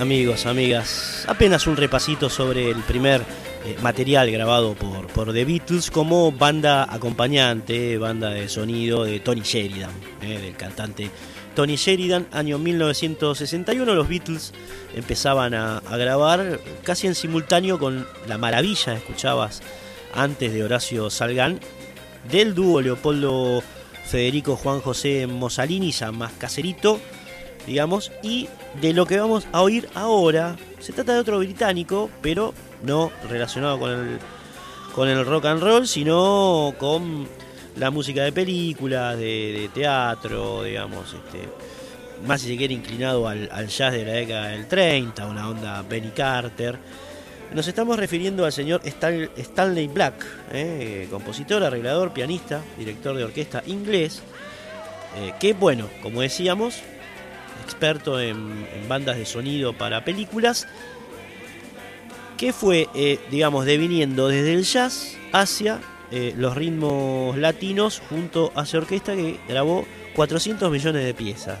amigos, amigas. Apenas un repasito sobre el primer eh, material grabado por, por The Beatles como banda acompañante, banda de sonido de Tony Sheridan, eh, del cantante Tony Sheridan, año 1961. Los Beatles empezaban a, grabar casi en simultáneo con la maravilla, escuchabas antes de Horacio Salgán, del dúo Leopoldo Federico Juan José Mosalini, ya más caserito digamos, y de lo que vamos a oír ahora, se trata de otro británico, pero no relacionado con el, con el rock and roll, sino con la música de películas, de, teatro, digamos, este, más si se quiere inclinado al, jazz de la década del 30, una onda Benny Carter. Nos estamos refiriendo al señor Stanley Black, eh, compositor, arreglador, pianista, director de orquesta inglés, eh, que bueno, como decíamos, experto en, bandas de sonido para películas, que fue, eh, digamos, deviniendo desde el jazz hacia eh, los ritmos latinos junto a su orquesta que grabó 400 millones de piezas.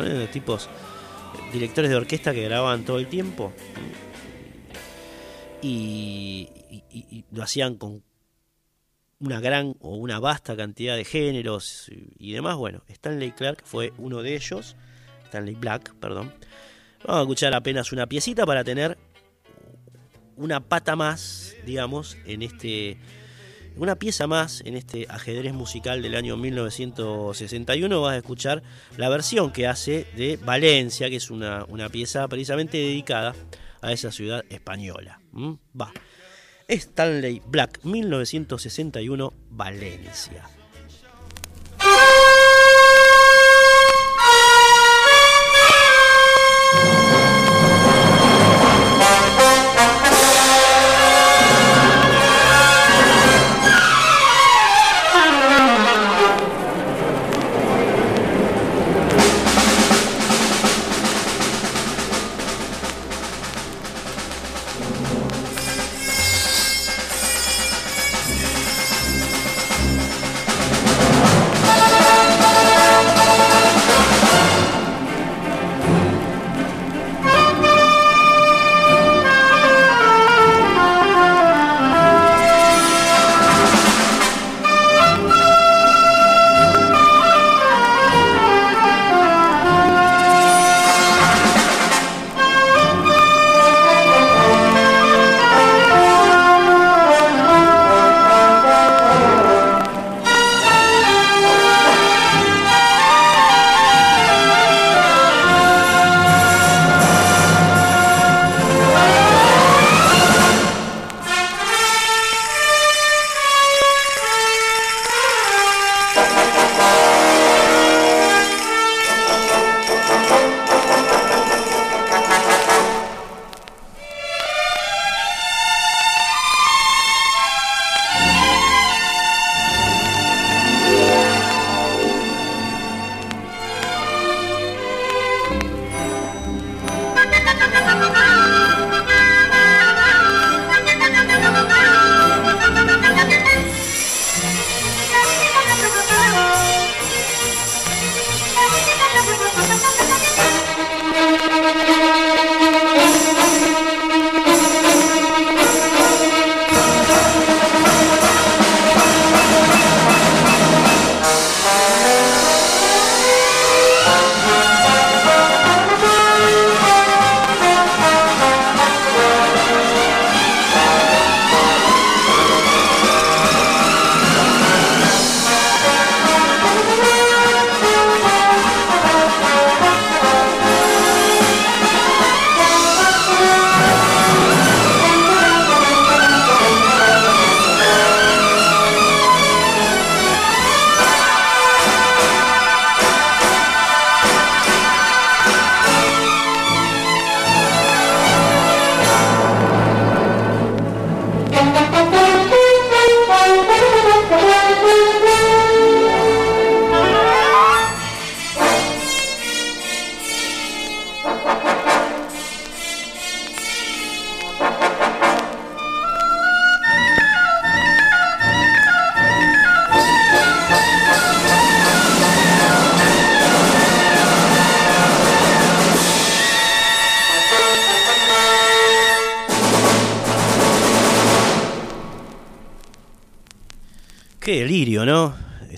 ¿eh? tipos, directores de orquesta que grababan todo el tiempo. Y, lo hacían con una gran o una vasta cantidad de géneros y demás. Bueno, Stanley Clark fue uno de ellos. Stanley Black, perdón. Vamos a escuchar apenas una piecita para tener una pata más, digamos, en este. Una pieza más en este ajedrez musical del año 1961. Vas a escuchar la versión que hace de Valencia, que es una, una pieza precisamente dedicada a esa ciudad española. ¿Mm? Va. Stanley Black, 1961, Valencia.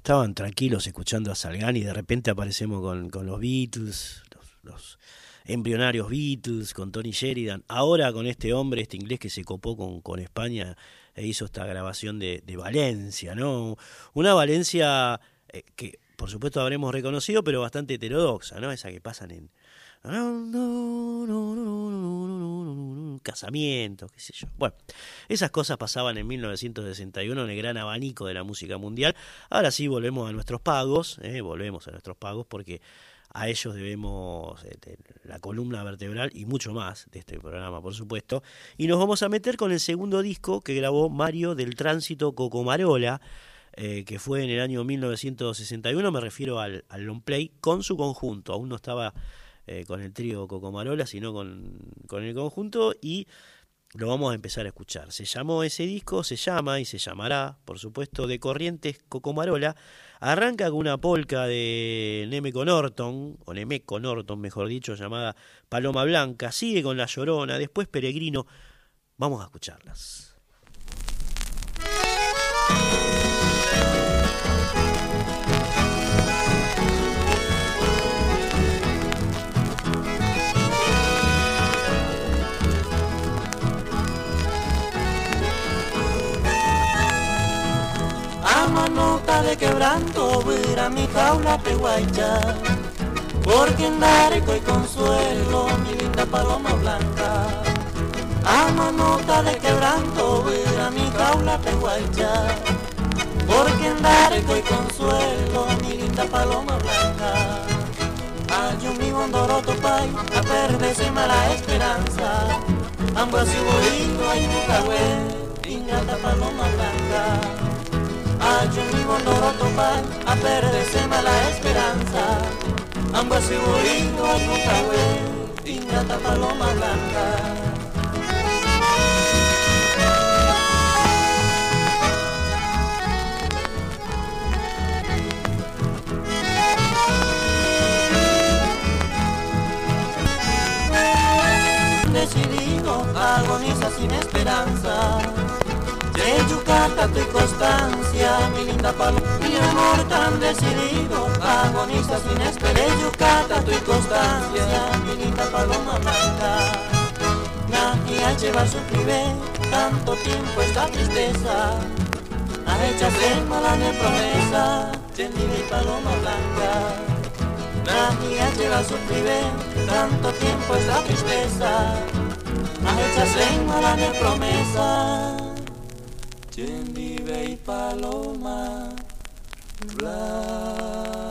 Estaban tranquilos escuchando a Salgani y de repente aparecemos con, con los Beatles, los, embrionarios Beatles, con Tony Sheridan. Ahora con este hombre, este inglés que se copó con, con España e hizo esta grabación de, de Valencia, ¿no? Una Valencia eh, que por supuesto habremos reconocido, pero bastante heterodoxa, ¿no? Esa que pasan en, casamientos, qué sé yo. Bueno, esas cosas pasaban en 1961 en el gran abanico de la música mundial. Ahora sí volvemos a nuestros pagos, ¿eh? volvemos a nuestros pagos porque a ellos debemos este, la columna vertebral y mucho más de este programa, por supuesto. Y nos vamos a meter con el segundo disco que grabó Mario del Tránsito Cocomarola, eh, que fue en el año 1961, me refiero al, al long play, con su conjunto. Aún no estaba eh, con el trío Cocomarola, sino con, con el conjunto y lo vamos a empezar a escuchar. Se llamó ese disco, se llama y se llamará, por supuesto, de Corrientes Cocomarola. Arranca con una polca de Nemeco Norton, o Nemeco Norton, mejor dicho, llamada Paloma Blanca. Sigue con La Llorona, después Peregrino. Vamos a escucharlas. De quebranto a mi jaula peguaycha Porque andaré y consuelo mi linda paloma blanca. Amo nota de quebranto a mi jaula peguaycha Porque andaré y consuelo mi linda paloma blanca. Hay un mi bondoroto pai a perderse mala esperanza. Ambos y bolito hay ingrata paloma blanca Ayunivo no topar, a perderse mala esperanza. Ambos y bonito a tu ingrata paloma blanca. Decidido, agoniza sin esperanza de Yucata tu constancia, mi linda paloma, mi amor tan decidido, agoniza sin. De Yucata tu constancia, mi linda paloma blanca. Nadie lleva su privé, tanto tiempo esta tristeza. A hechas de mala de promesa, mi paloma blanca. Nadie lleva su privé, tanto tiempo esta tristeza. A hechas de mala de promesa quien vive y paloma blanca.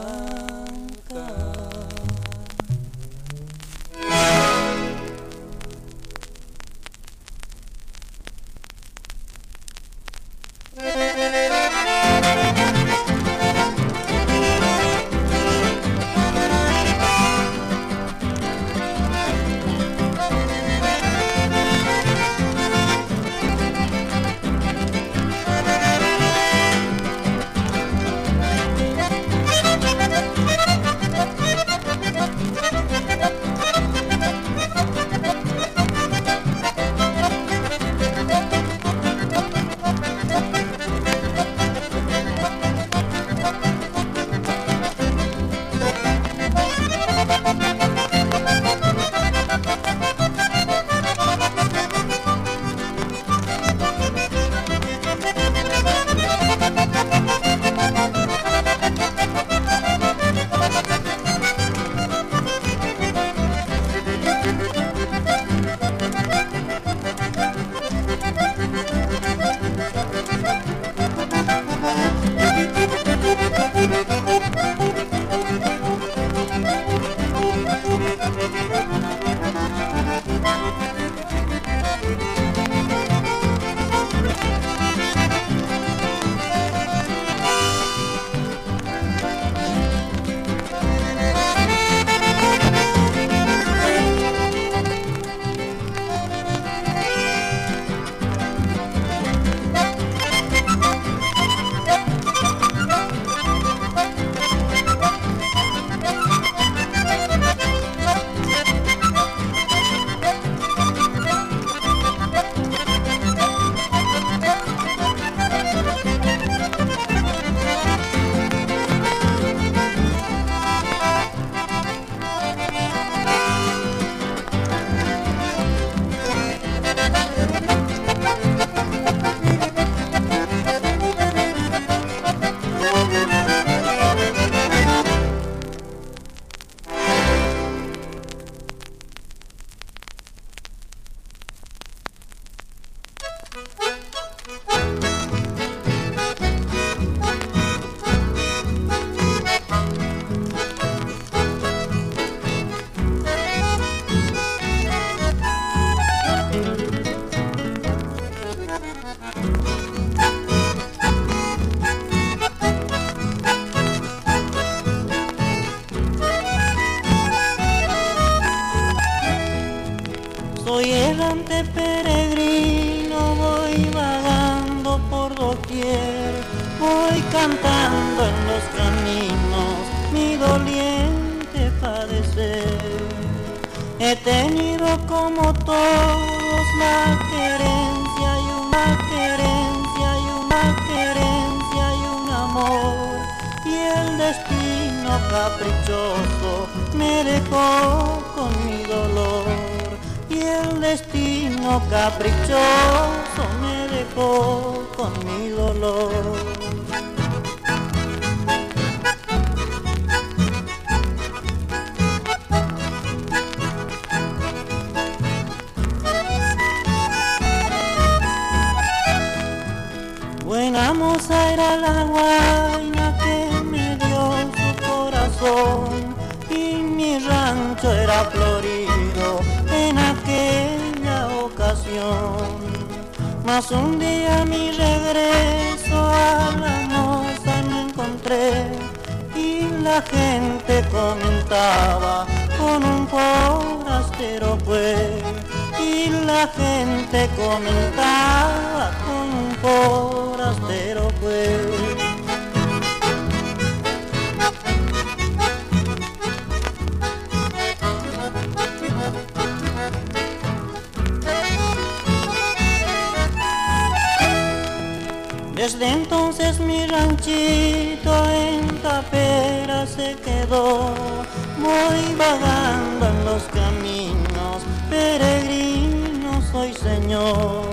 Señor.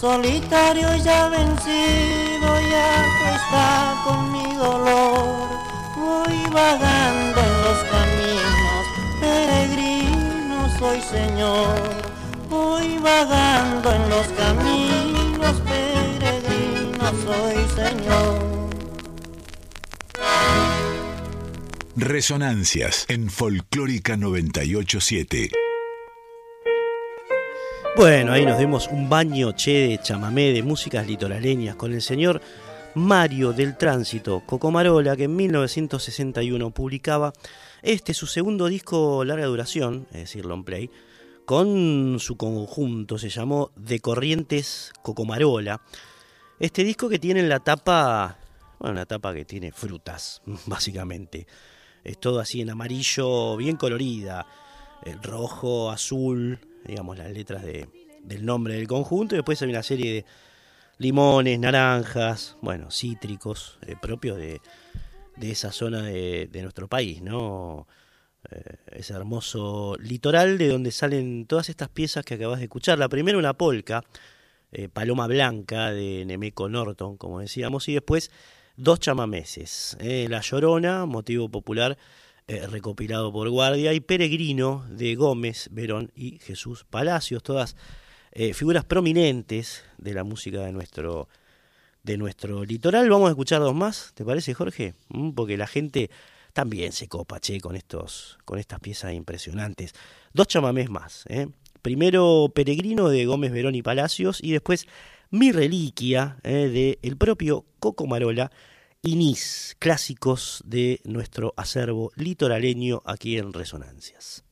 Solitario ya vencido, ya está con mi dolor. Voy vagando en los caminos, peregrino soy señor. Voy vagando en los caminos, peregrino soy señor. Resonancias en Folclórica 987. Bueno, ahí nos dimos un baño che de chamamé, de músicas litoraleñas con el señor Mario del Tránsito Cocomarola, que en 1961 publicaba este su segundo disco larga duración, es decir, long play, con su conjunto, se llamó De Corrientes Cocomarola. Este disco que tiene en la tapa, bueno, una tapa que tiene frutas, básicamente. Es todo así en amarillo, bien colorida, el rojo, azul, digamos las letras de, del nombre del conjunto, y después hay una serie de limones, naranjas, bueno, cítricos, eh, propios de, de, esa zona de, de nuestro país, ¿no? Eh, ese hermoso litoral de donde salen todas estas piezas que acabas de escuchar. La primera una polca, eh, Paloma Blanca de Nemeco Norton, como decíamos, y después dos chamameses, La Llorona, motivo popular eh, recopilado por Guardia, y Peregrino de Gómez, Verón y Jesús Palacios, todas eh, figuras prominentes de la música de nuestro, de nuestro litoral. Vamos a escuchar dos más, ¿te parece Jorge? Mm, porque la gente también se copa, che, con, estos, con estas piezas impresionantes. Dos chamamés más, ¿eh? Primero Peregrino de Gómez Verón y Palacios y después Mi Reliquia de el propio Coco Marola y Nis, clásicos de nuestro acervo litoraleño aquí en Resonancias.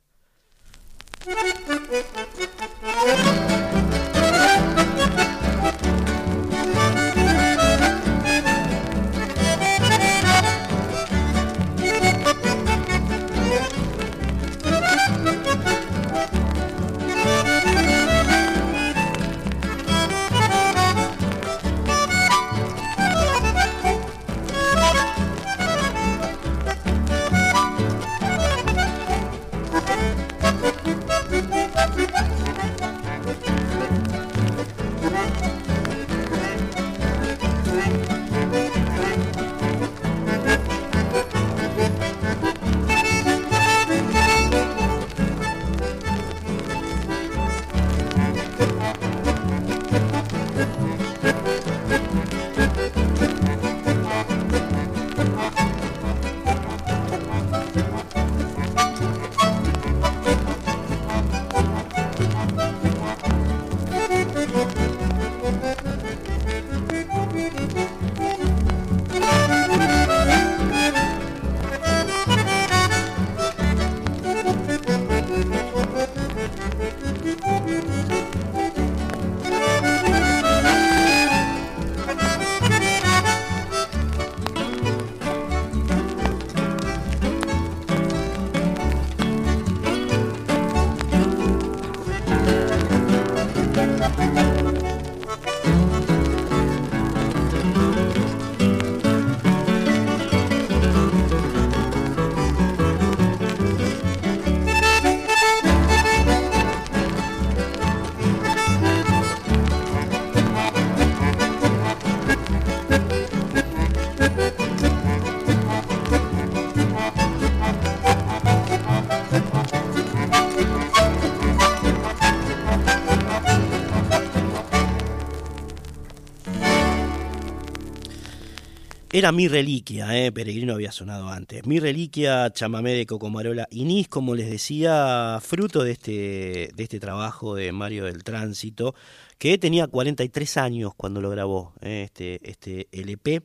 Era Mi Reliquia, eh, Peregrino había sonado antes. Mi Reliquia, chamamé de Cocomarola Inís, como les decía, fruto de este, de este trabajo de Mario del Tránsito, que tenía 43 años cuando lo grabó, eh, este, este LP,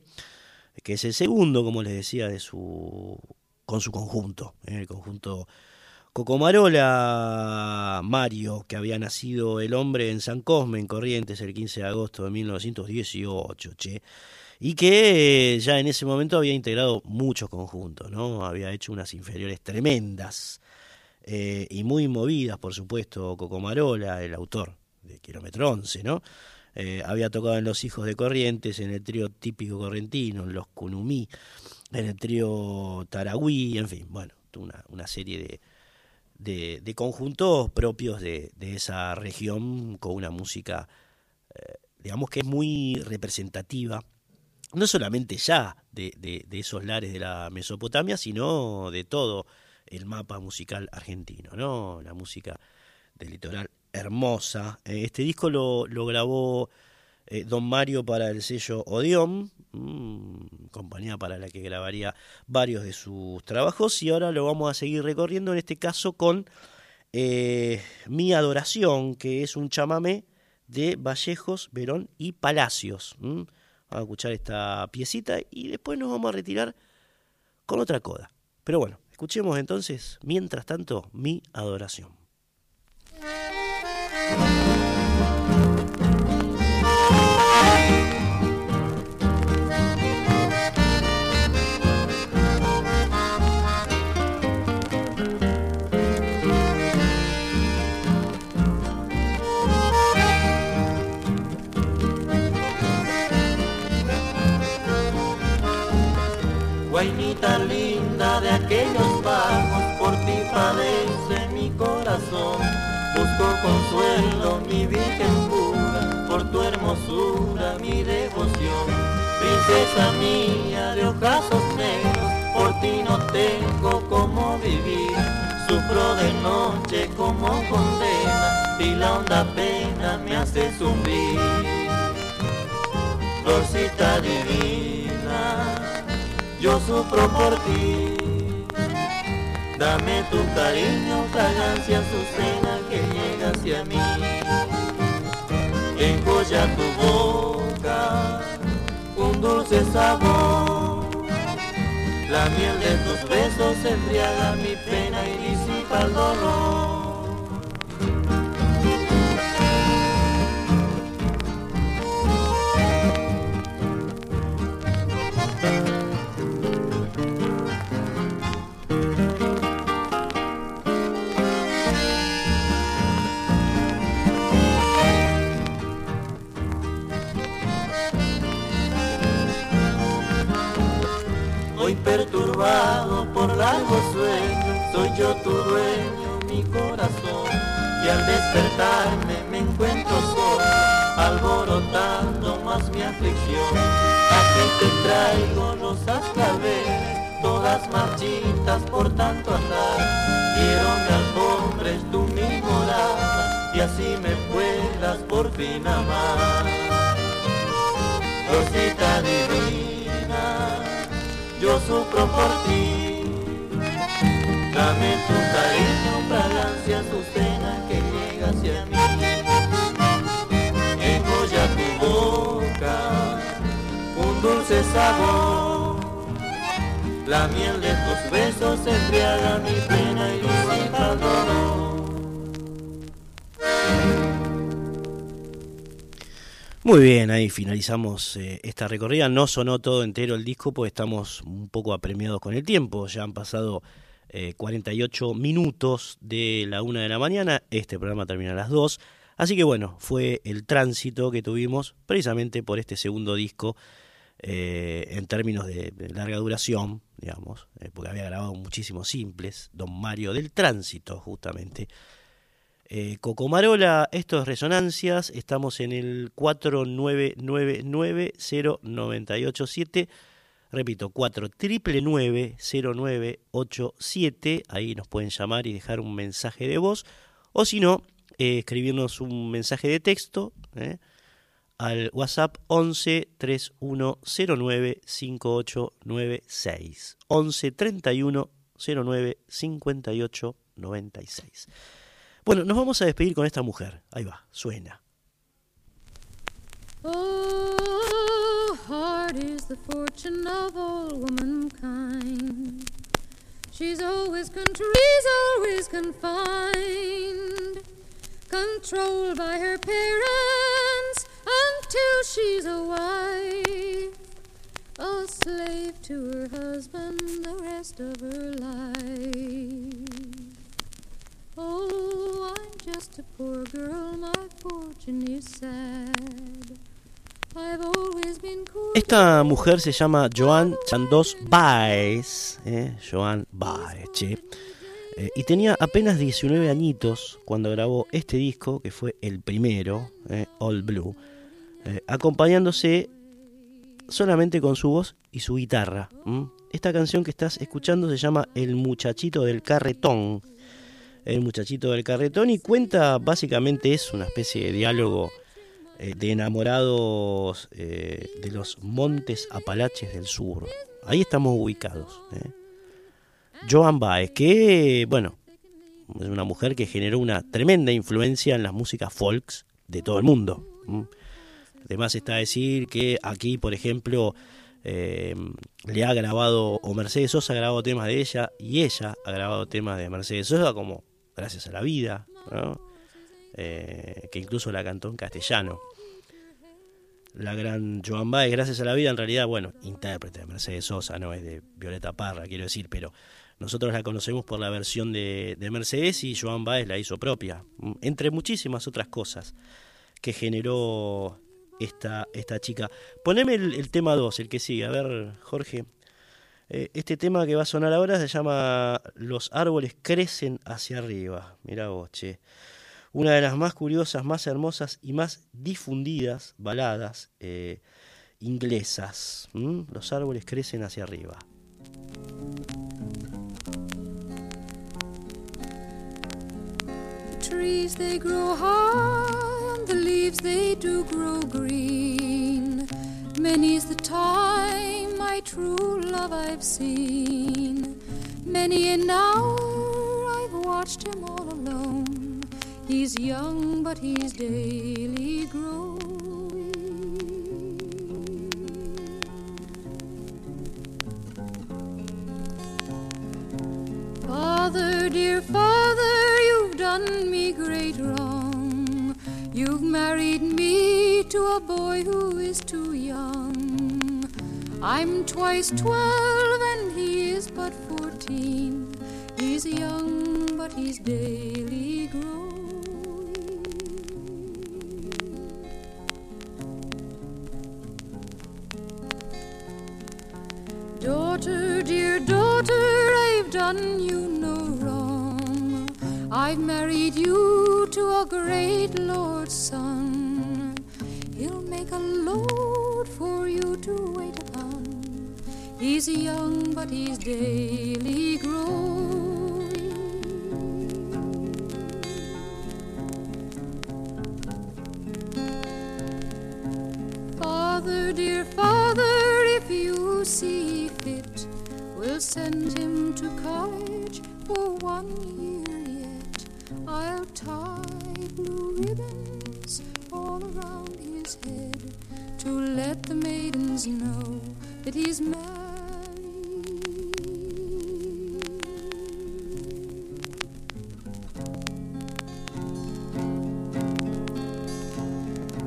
que es el segundo, como les decía, de su con su conjunto, eh, el conjunto Cocomarola Mario, que había nacido el hombre en San Cosme, en Corrientes, el 15 de agosto de 1918, che y que eh, ya en ese momento había integrado muchos conjuntos, ¿no? Había hecho unas inferiores tremendas eh, y muy movidas, por supuesto, Cocomarola, el autor de Kilómetro 11, ¿no? Eh, había tocado en Los Hijos de Corrientes, en el trío típico correntino, en Los Cunumí, en el trío Taragüí, en fin, bueno, una, una serie de, de, conjuntos propios de, esa región con una música, digamos que es muy representativa no solamente ya de, de, esos lares de la Mesopotamia, sino de todo el mapa musical argentino, ¿no? La música del litoral hermosa. Eh, este disco lo, grabó eh, Don Mario para el sello Odeon, mm, compañía para la que grabaría varios de sus trabajos, y ahora lo vamos a seguir recorriendo, en este caso con eh, Mi Adoración, que es un chamamé de Vallejos, Verón y Palacios. A escuchar esta piecita y después nos vamos a retirar con otra coda. Pero bueno, escuchemos entonces, mientras tanto, mi adoración. Consuelo, mi virgen pura, por tu hermosura, mi devoción. Princesa mía de ojazos negros, por ti no tengo cómo vivir. Sufro de noche como condena, y la honda pena me hace sufrir. Florcita divina yo sufro por ti. Dame tu cariño, fragancia azucena que llega hacia mí. Encolla tu boca, un dulce sabor. La miel de tus besos embriaga mi pena y disipa el dolor. Perturbado por largo sueño, soy yo tu dueño, mi corazón. Y al despertarme me encuentro solo, alborotando más mi aflicción. Aquí te traigo rosas claveles, todas marchitas por tanto andar. Quiero me alfombres tu mi morada, y así me puedas por fin amar. Rosita divina yo sufro por ti. Dame tu cariño, fragancia azucena que llega hacia mí. Engolla tu boca, un dulce sabor. La miel de tus besos embriaga mi pena y dolor. Muy bien, ahí finalizamos eh, esta recorrida. No sonó todo entero el disco, pues estamos un poco apremiados con el tiempo. Ya han pasado 48 eh, minutos de la una de la mañana. Este programa termina a las 2. Así que bueno, fue el tránsito que tuvimos precisamente por este segundo disco eh, en términos de, de, larga duración, digamos, porque había grabado muchísimos simples. Don Mario del Tránsito, justamente. Eh, Cocomarola, esto es Resonancias, estamos en el 4999-0987, repito, 4999-0987, ahí nos pueden llamar y dejar un mensaje de voz, o si no, eh, escribirnos un mensaje de texto eh, al WhatsApp 11 3109 5896. 11 31 09 58 96. Bueno, nos vamos a despedir con esta mujer. Ahí va, suena. Oh, hard is the fortune of all womankind. She's always country's always confined, controlled by her parents until she's a wife, a slave to her husband the rest of her life. Oh, I'm just a poor girl, my fortune is sad. Esta mujer se llama Joan Chandos Baez, eh, Joan Baez, che. Eh, y tenía apenas 19 añitos cuando grabó este disco, que fue el primero, eh, All Blue, eh, acompañándose solamente con su voz y su guitarra. Esta canción que estás escuchando se llama El muchachito del carretón. El muchachito del carretón y cuenta básicamente es una especie de diálogo eh, de enamorados eh, de los montes Apalaches del sur. Ahí estamos ubicados. ¿eh? Joan Baez, que, bueno, es una mujer que generó una tremenda influencia en las músicas folks de todo el mundo. Además está decir que aquí, por ejemplo, le ha grabado, o Mercedes Sosa ha grabado temas de ella, y ella ha grabado temas de Mercedes Sosa como Gracias a la Vida, ¿no? Eh, que incluso la cantó en castellano. La gran Joan Baez, Gracias a la Vida, en realidad, bueno, intérprete de Mercedes Sosa, no es de Violeta Parra, quiero decir, pero nosotros la conocemos por la versión de, de Mercedes y Joan Baez la hizo propia, entre muchísimas otras cosas que generó esta, esta chica. Poneme el, el tema 2, el que sigue. A ver, Jorge. Eh, este tema que va a sonar ahora se llama Los árboles crecen hacia arriba. Mira vos. Una de las más curiosas, más hermosas y más difundidas baladas eh, inglesas. Los árboles crecen hacia arriba. Trees they grow high, the leaves they do grow green. Many's the time my true love I've seen. Many an hour I've watched him all alone. He's young, but he's daily growing. Father, dear father, you've done me great wrong. You've married me to a boy who is too young. I'm twice twelve and he is but fourteen. He's young, but he's daily growing. Daughter, dear daughter, I've done you no. I've married you to a great lord's son. He'll make a load for you to wait upon. He's young, but he's daily growing. Father, dear father, if you see fit, we'll send him to college for one year. I'll tie blue ribbons all around his head to let the maidens know that he's married.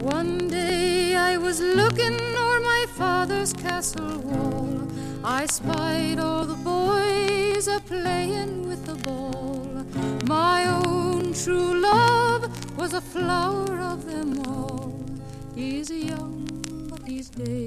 One day I was looking o'er my father's castle wall. I spied all the boys a playing true love was a flower of them all. He's young, but he's daily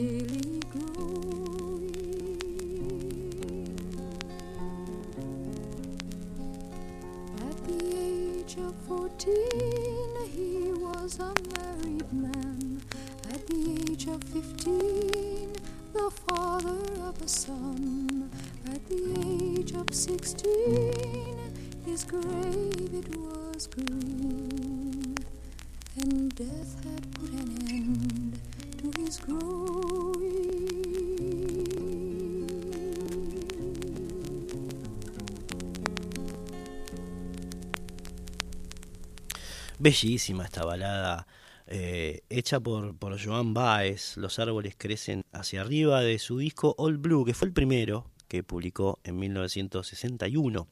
Bellísima esta balada eh, hecha por, Joan Baez. Los árboles crecen hacia arriba de su disco All Blue, que fue el primero que publicó en 1961.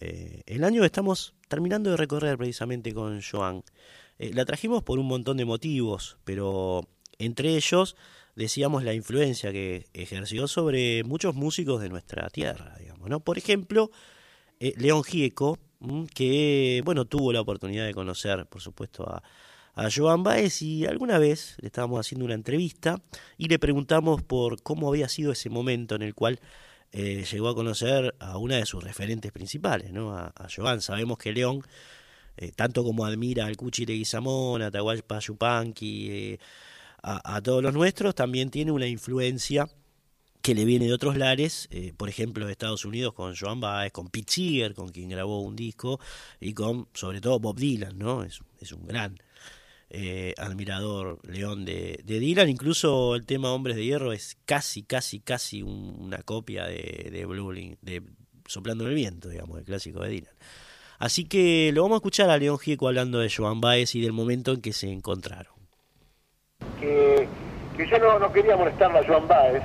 Eh, el año estamos terminando de recorrer precisamente con Joan. Eh, la trajimos por un montón de motivos, pero entre ellos decíamos la influencia que ejerció sobre muchos músicos de nuestra tierra, digamos, ¿no? Por ejemplo, León Gieco, que bueno tuvo la oportunidad de conocer, por supuesto, a, a Joan Baez y alguna vez le estábamos haciendo una entrevista y le preguntamos por cómo había sido ese momento en el cual eh, llegó a conocer a una de sus referentes principales, ¿no? a, Joan. Sabemos que León, eh, tanto como admira al Cuchi Leguizamón, a Tahualpa Yupanqui, eh, a, a todos los nuestros, también tiene una influencia que le viene de otros lares, eh, por ejemplo de Estados Unidos con Joan Baez, con Pete Seeger, con quien grabó un disco, y con sobre todo Bob Dylan, ¿no? Es, un gran eh, admirador León de, de, Dylan, incluso el tema Hombres de Hierro es casi, casi, casi una copia de, de Blue de Soplando en el Viento, digamos, el clásico de Dylan. Así que lo vamos a escuchar a León Gieco hablando de Joan Baez y del momento en que se encontraron. Que yo no, no quería molestarla a Joan Baez,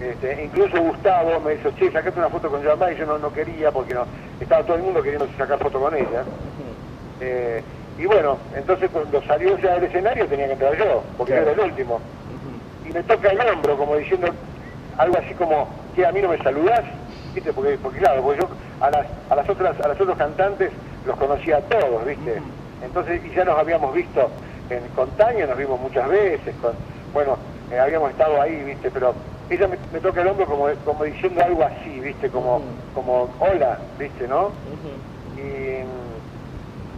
este, incluso Gustavo me dijo, che, sacate una foto con Joan Baez, yo no, no quería porque no estaba todo el mundo queriendo sacar foto con ella. Eh, y bueno, entonces cuando salió ya del escenario tenía que entrar yo, porque era el último. Y me toca el hombro, como diciendo algo así como, que a mí no me saludás, ¿viste? Porque, porque claro, porque yo a las, a las otras, a los otros cantantes los conocía a todos, ¿viste? Entonces, y ya nos habíamos visto en, con Tania, nos vimos muchas veces, con, bueno, eh, habíamos estado ahí, ¿viste? Pero ella me, toca el hombro como, como diciendo algo así, ¿viste? Como, como hola, ¿viste? ¿No? Y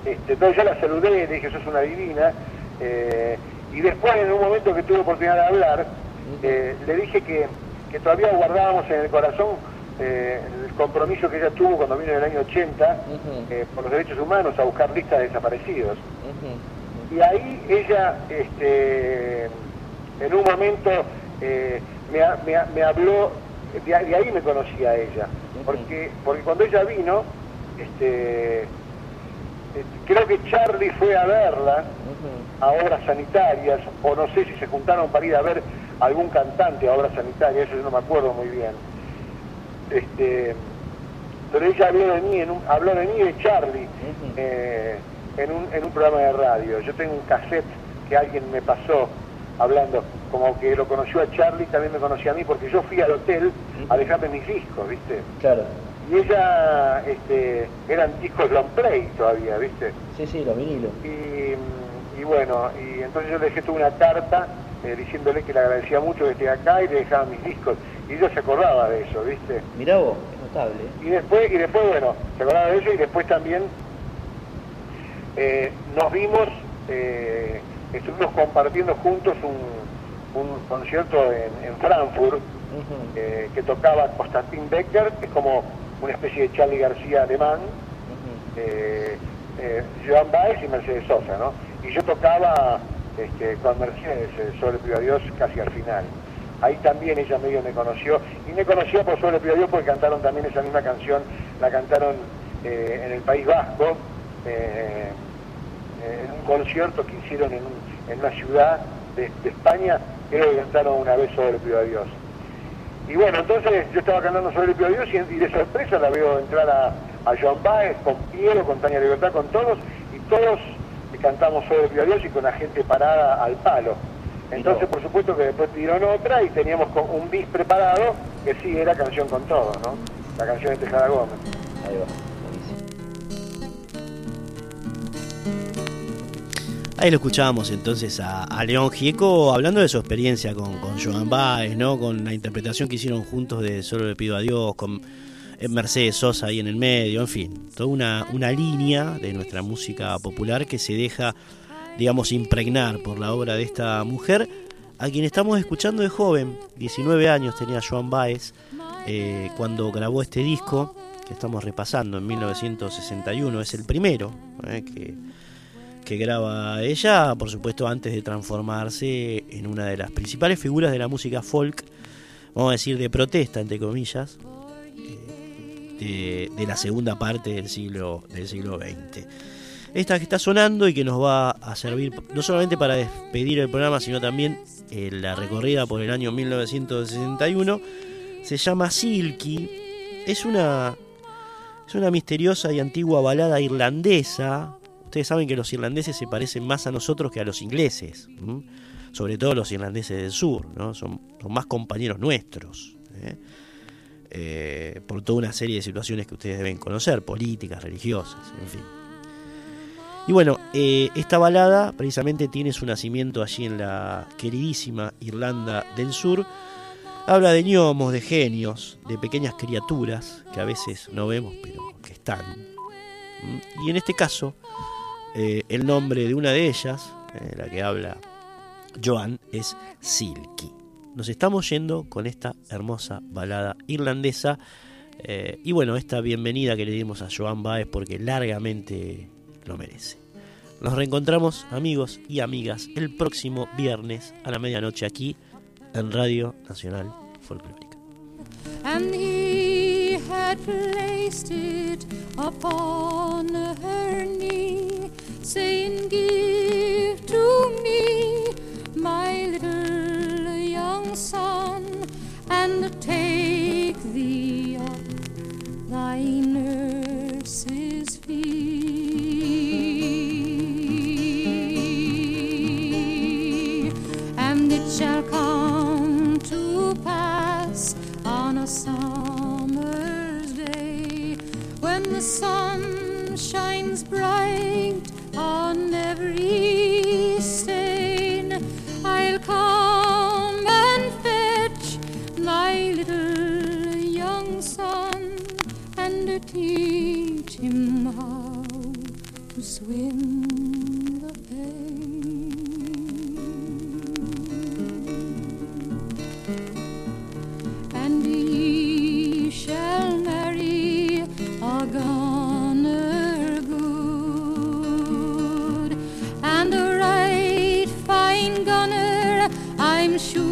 este, entonces yo la saludé, le dije, sos una divina. Eh, y después, en un momento que tuve oportunidad de hablar, eh, le dije que, que, todavía guardábamos en el corazón el compromiso que ella tuvo cuando vino en el año 80 por los derechos humanos a buscar listas de desaparecidos. Y ahí ella, este, en un momento, me, habló, de, ahí me conocía a ella, porque, porque cuando ella vino, este, eh, creo que Charlie fue a verla a obras sanitarias, o no sé si se juntaron para ir a ver algún cantante a obras sanitarias, eso yo no me acuerdo muy bien. Este, pero ella habló de mí, en un, habló de mí de Charlie eh, en, un, en un programa de radio. Yo tengo un cassette que alguien me pasó hablando, como que lo conoció a Charlie, también me conocía a mí, porque yo fui al hotel a dejarme mis discos, ¿viste? Claro. Y ella, este, eran discos long play todavía, ¿viste? Sí, sí, los vinilos. Y, y bueno, y entonces yo le dejé toda una carta eh, diciéndole que le agradecía mucho que esté acá y le dejaba mis discos. Y ella se acordaba de eso, ¿viste? Mirá vos, es notable. Y después, y después bueno, se acordaba de eso y después también eh, nos vimos... Eh, estuvimos compartiendo juntos un, un concierto en, Frankfurt eh, que tocaba Constantin Becker, que es como una especie de Charlie García alemán, eh, eh, Joan Baez y Mercedes Sosa, ¿no? Y yo tocaba este, con Mercedes sobre el Dios casi al final. Ahí también ella medio me conoció, y me conoció por sobre el Dios porque cantaron también esa misma canción, la cantaron en el País Vasco, en un concierto que hicieron en, una ciudad de, España, creo que cantaron una vez sobre el Pío Dios. Y bueno, entonces yo estaba cantando sobre el Pío Dios y, de sorpresa la veo entrar a, a Joan Baez, con Piero, con Tania Libertad, con todos, y todos cantamos sobre el Pío Dios y con la gente parada al palo. Entonces, por supuesto que después pidieron otra y teníamos un bis preparado que sí era canción con todo, ¿no? La canción de Tejada Gómez. Ahí va. Ahí lo escuchábamos entonces a, León Gieco hablando de su experiencia con, Joan Baez, ¿no? con la interpretación que hicieron juntos de Solo le pido a Dios, con eh, Mercedes Sosa ahí en el medio, en fin, toda una, una línea de nuestra música popular que se deja, digamos, impregnar por la obra de esta mujer, a quien estamos escuchando de joven, 19 años tenía Joan Baez, eh, cuando grabó este disco que estamos repasando en 1961, es el primero eh, que que graba ella, por supuesto, antes de transformarse en una de las principales figuras de la música folk, vamos a decir de protesta, entre comillas, eh, de, la segunda parte del siglo, del siglo XX. Esta que está sonando y que nos va a servir no solamente para despedir el programa, sino también en la recorrida por el año 1961, se llama Silky. Es una, es una misteriosa y antigua balada irlandesa. Ustedes saben que los irlandeses se parecen más a nosotros que a los ingleses, sobre todo los irlandeses del sur, ¿no? son, más compañeros nuestros. ¿eh? Eh, por toda una serie de situaciones que ustedes deben conocer, políticas, religiosas, en fin. Y bueno, eh, esta balada precisamente tiene su nacimiento allí en la queridísima Irlanda del Sur. Habla de gnomos, de genios, de pequeñas criaturas que a veces no vemos, pero que están. Y en este caso, eh, el nombre de una de ellas, eh, la que habla Joan, es Silky. Nos estamos yendo con esta hermosa balada irlandesa. eh, y bueno, esta bienvenida que le dimos a Joan Baez porque largamente lo merece. Nos reencontramos, amigos y amigas, el próximo viernes a la medianoche aquí en Radio Nacional Folclórica. Saying, Give to me my little young son, and take thee up thy nurse's fee. And it shall come to pass on a summer's day when the sun shines bright on every stain. I'll come and fetch thy little young son and teach him how to swim I'm